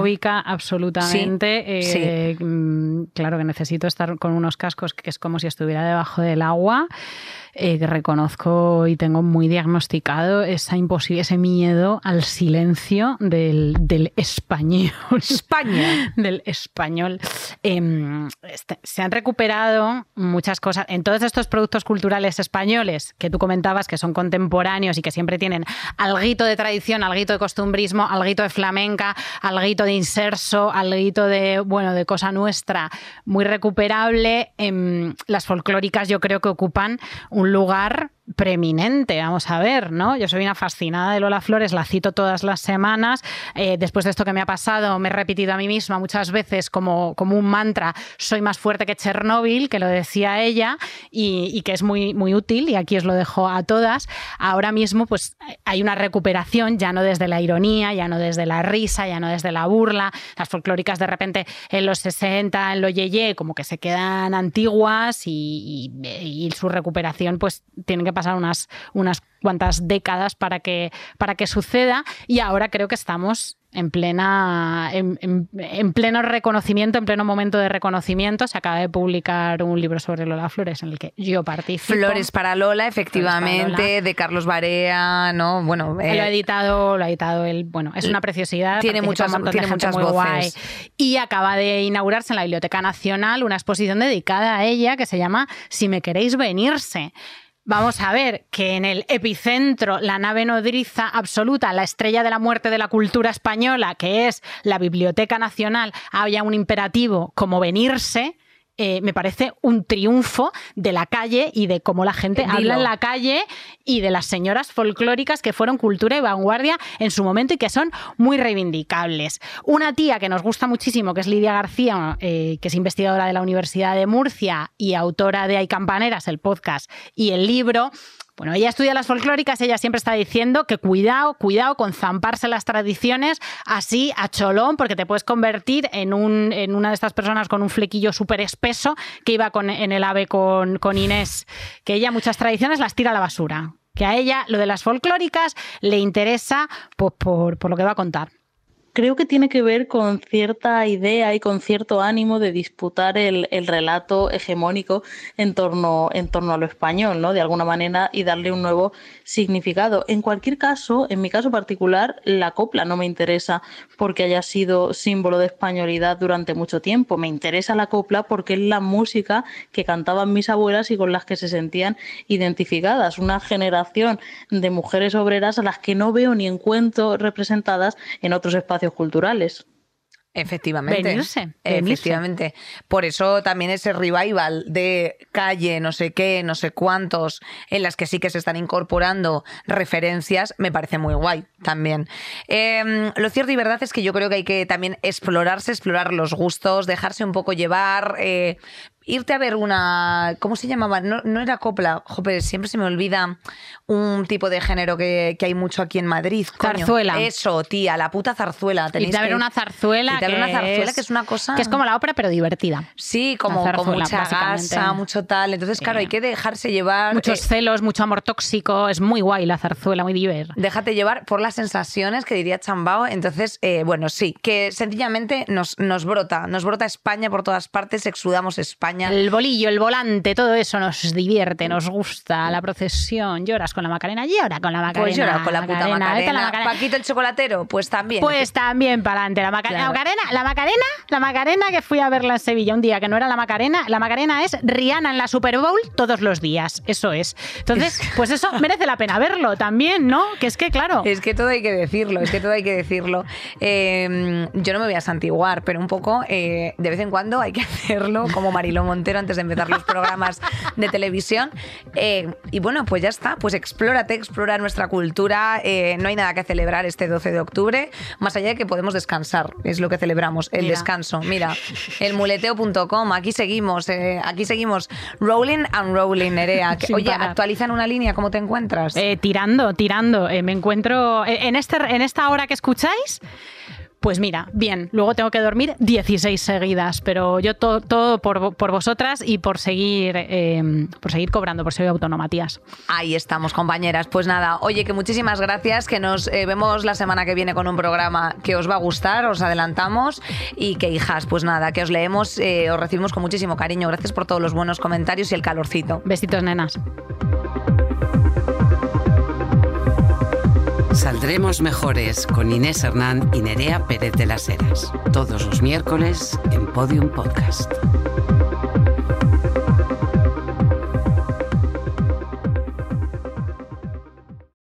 absolutamente. Sí, eh, mm, Claro que necesito estar con unos cascos que es como si estuviera debajo del agua. eh, que reconozco y tengo muy diagnosticado esa imposi- ese miedo al silencio del, del español. España. *laughs* del español. Em, este, se han recuperado muchas cosas. En todos estos productos culturales españoles que tú comentabas, que son contemporáneos y que siempre tienen alguito de tradición, alguito de costumbrismo, alguito de flamenca, alguito de inserso, alguito de, bueno, de cosa nuestra, muy recuperable. Em, las folclóricas yo creo que ocupan un lugar preeminente, vamos a ver, ¿no? Yo soy una fascinada de Lola Flores, la cito todas las semanas. Eh, después de esto que me ha pasado, me he repetido a mí misma muchas veces como, como un mantra, soy más fuerte que Chernóbil, que lo decía ella, y, que es muy, muy útil, y aquí os lo dejo a todas. Ahora mismo, pues hay una recuperación, ya no desde la ironía, ya no desde la risa, ya no desde la burla. Las folclóricas de repente en los 60, en lo yeye, como que se quedan antiguas y, y- y su recuperación, pues tienen que pasar unas, unas cuantas décadas para que, para que suceda. Y ahora creo que estamos en plena en, en- en pleno reconocimiento, en pleno momento de reconocimiento. Se acaba de publicar un libro sobre Lola Flores en el que yo participo. Flores para Lola, efectivamente, de Carlos Barea, ¿no? Bueno, eh, lo ha editado, lo ha editado él. Bueno, es una preciosidad. Tiene muchas- tiene muchas voces. guay. Y acaba de inaugurarse en la Biblioteca Nacional una exposición dedicada a ella que se llama Si me queréis venirse. Vamos a ver que en el epicentro, la nave nodriza absoluta, la estrella de la muerte de la cultura española, que es la Biblioteca Nacional, haya un imperativo como venirse. Eh, me parece un triunfo de la calle y de cómo la gente Dilo. habla en la calle y de las señoras folclóricas que fueron cultura y vanguardia en su momento y que son muy reivindicables. Una tía que nos gusta muchísimo, que es Lidia García, eh, que es investigadora de la Universidad de Murcia y autora de Hay Campaneras, el podcast y el libro. Bueno, ella estudia las folclóricas, ella siempre está diciendo que cuidado, cuidado con zamparse las tradiciones así a cholón, porque te puedes convertir en, un, en una de estas personas con un flequillo súper espeso que iba con- en el AVE con, con Inés, que ella muchas tradiciones las tira a la basura. Que a ella lo de las folclóricas le interesa pues, por, por lo que va a contar. Creo que tiene que ver con cierta idea y con cierto ánimo de disputar el, el relato hegemónico en torno, en torno a lo español, ¿no? De alguna manera, y darle un nuevo significado. En cualquier caso, en mi caso particular, la copla no me interesa porque haya sido símbolo de españolidad durante mucho tiempo. Me interesa la copla porque es la música que cantaban mis abuelas y con las que se sentían identificadas. Una generación de mujeres obreras a las que no veo ni encuentro representadas en otros espacios culturales. Efectivamente. Venirse, venirse. Efectivamente. Por eso también ese revival de calle, no sé qué, no sé cuántos, en las que sí que se están incorporando referencias, me parece muy guay también. Eh, lo cierto y verdad es que yo creo que hay que también explorarse, explorar los gustos, dejarse un poco llevar. eh, Irte a ver una. ¿Cómo se llamaba? No, no era copla. Joder, siempre se me olvida un tipo de género que, que hay mucho aquí en Madrid. coño. Zarzuela. Eso, tía, la puta zarzuela. Tenéis Irte a ver una zarzuela. Irte a ver una zarzuela es- que es una cosa. Que es como la ópera, pero divertida. Sí, como con mucha gasa, mucho tal. Entonces, claro, hay que dejarse llevar. Muchos eh, celos, mucho amor tóxico. Es muy guay la zarzuela, muy diver. Déjate llevar por las sensaciones que diría Chambao. Entonces, eh, bueno, sí, que sencillamente nos, nos brota, nos brota España por todas partes, exudamos España. El bolillo, el volante, todo eso nos divierte, nos gusta. La procesión, lloras con la Macarena, llora con la Macarena. Pues llora con la puta Macarena. la. Paquito el chocolatero, pues también. Pues también para adelante. La, Maca- Claro. la Macarena, la Macarena, la Macarena que fui a verla en Sevilla un día que no era la Macarena. La Macarena es Rihanna en la Super Bowl todos los días. Eso es. Entonces, pues eso merece la pena verlo también, ¿no? Que es que, claro. Es que todo hay que decirlo, es que todo hay que decirlo. Eh, yo no me voy a santiguar, pero un poco eh, de vez en cuando hay que *laughs* hacerlo, como Montero antes de empezar los programas de televisión. Eh, y bueno, pues ya está, pues explórate, explora nuestra cultura. eh, no hay nada que celebrar este 12 de octubre, más allá de que podemos descansar, es lo que celebramos, el Mira. descanso. Mira, el muleteo.com, aquí seguimos, eh, aquí seguimos. Rolling and rolling, Nerea. *laughs* Oye, parar. actualizan una línea, ¿cómo te encuentras? Tirando, tirando. Me encuentro en, este, en esta hora que escucháis. Pues mira, bien, luego tengo que dormir 16 seguidas, pero yo todo, todo por, por vosotras y por seguir, eh, por seguir cobrando, por ser autónoma, tías. Ahí estamos, compañeras. Pues nada, oye, que muchísimas gracias, que nos eh, vemos la semana que viene con un programa que os va a gustar, os adelantamos y que hijas, pues nada, que os leemos, eh, os recibimos con muchísimo cariño. Gracias por todos los buenos comentarios y el calorcito. Besitos, nenas. Saldremos mejores con Inés Hernán y Nerea Pérez de las Heras. Todos los miércoles en Podium Podcast.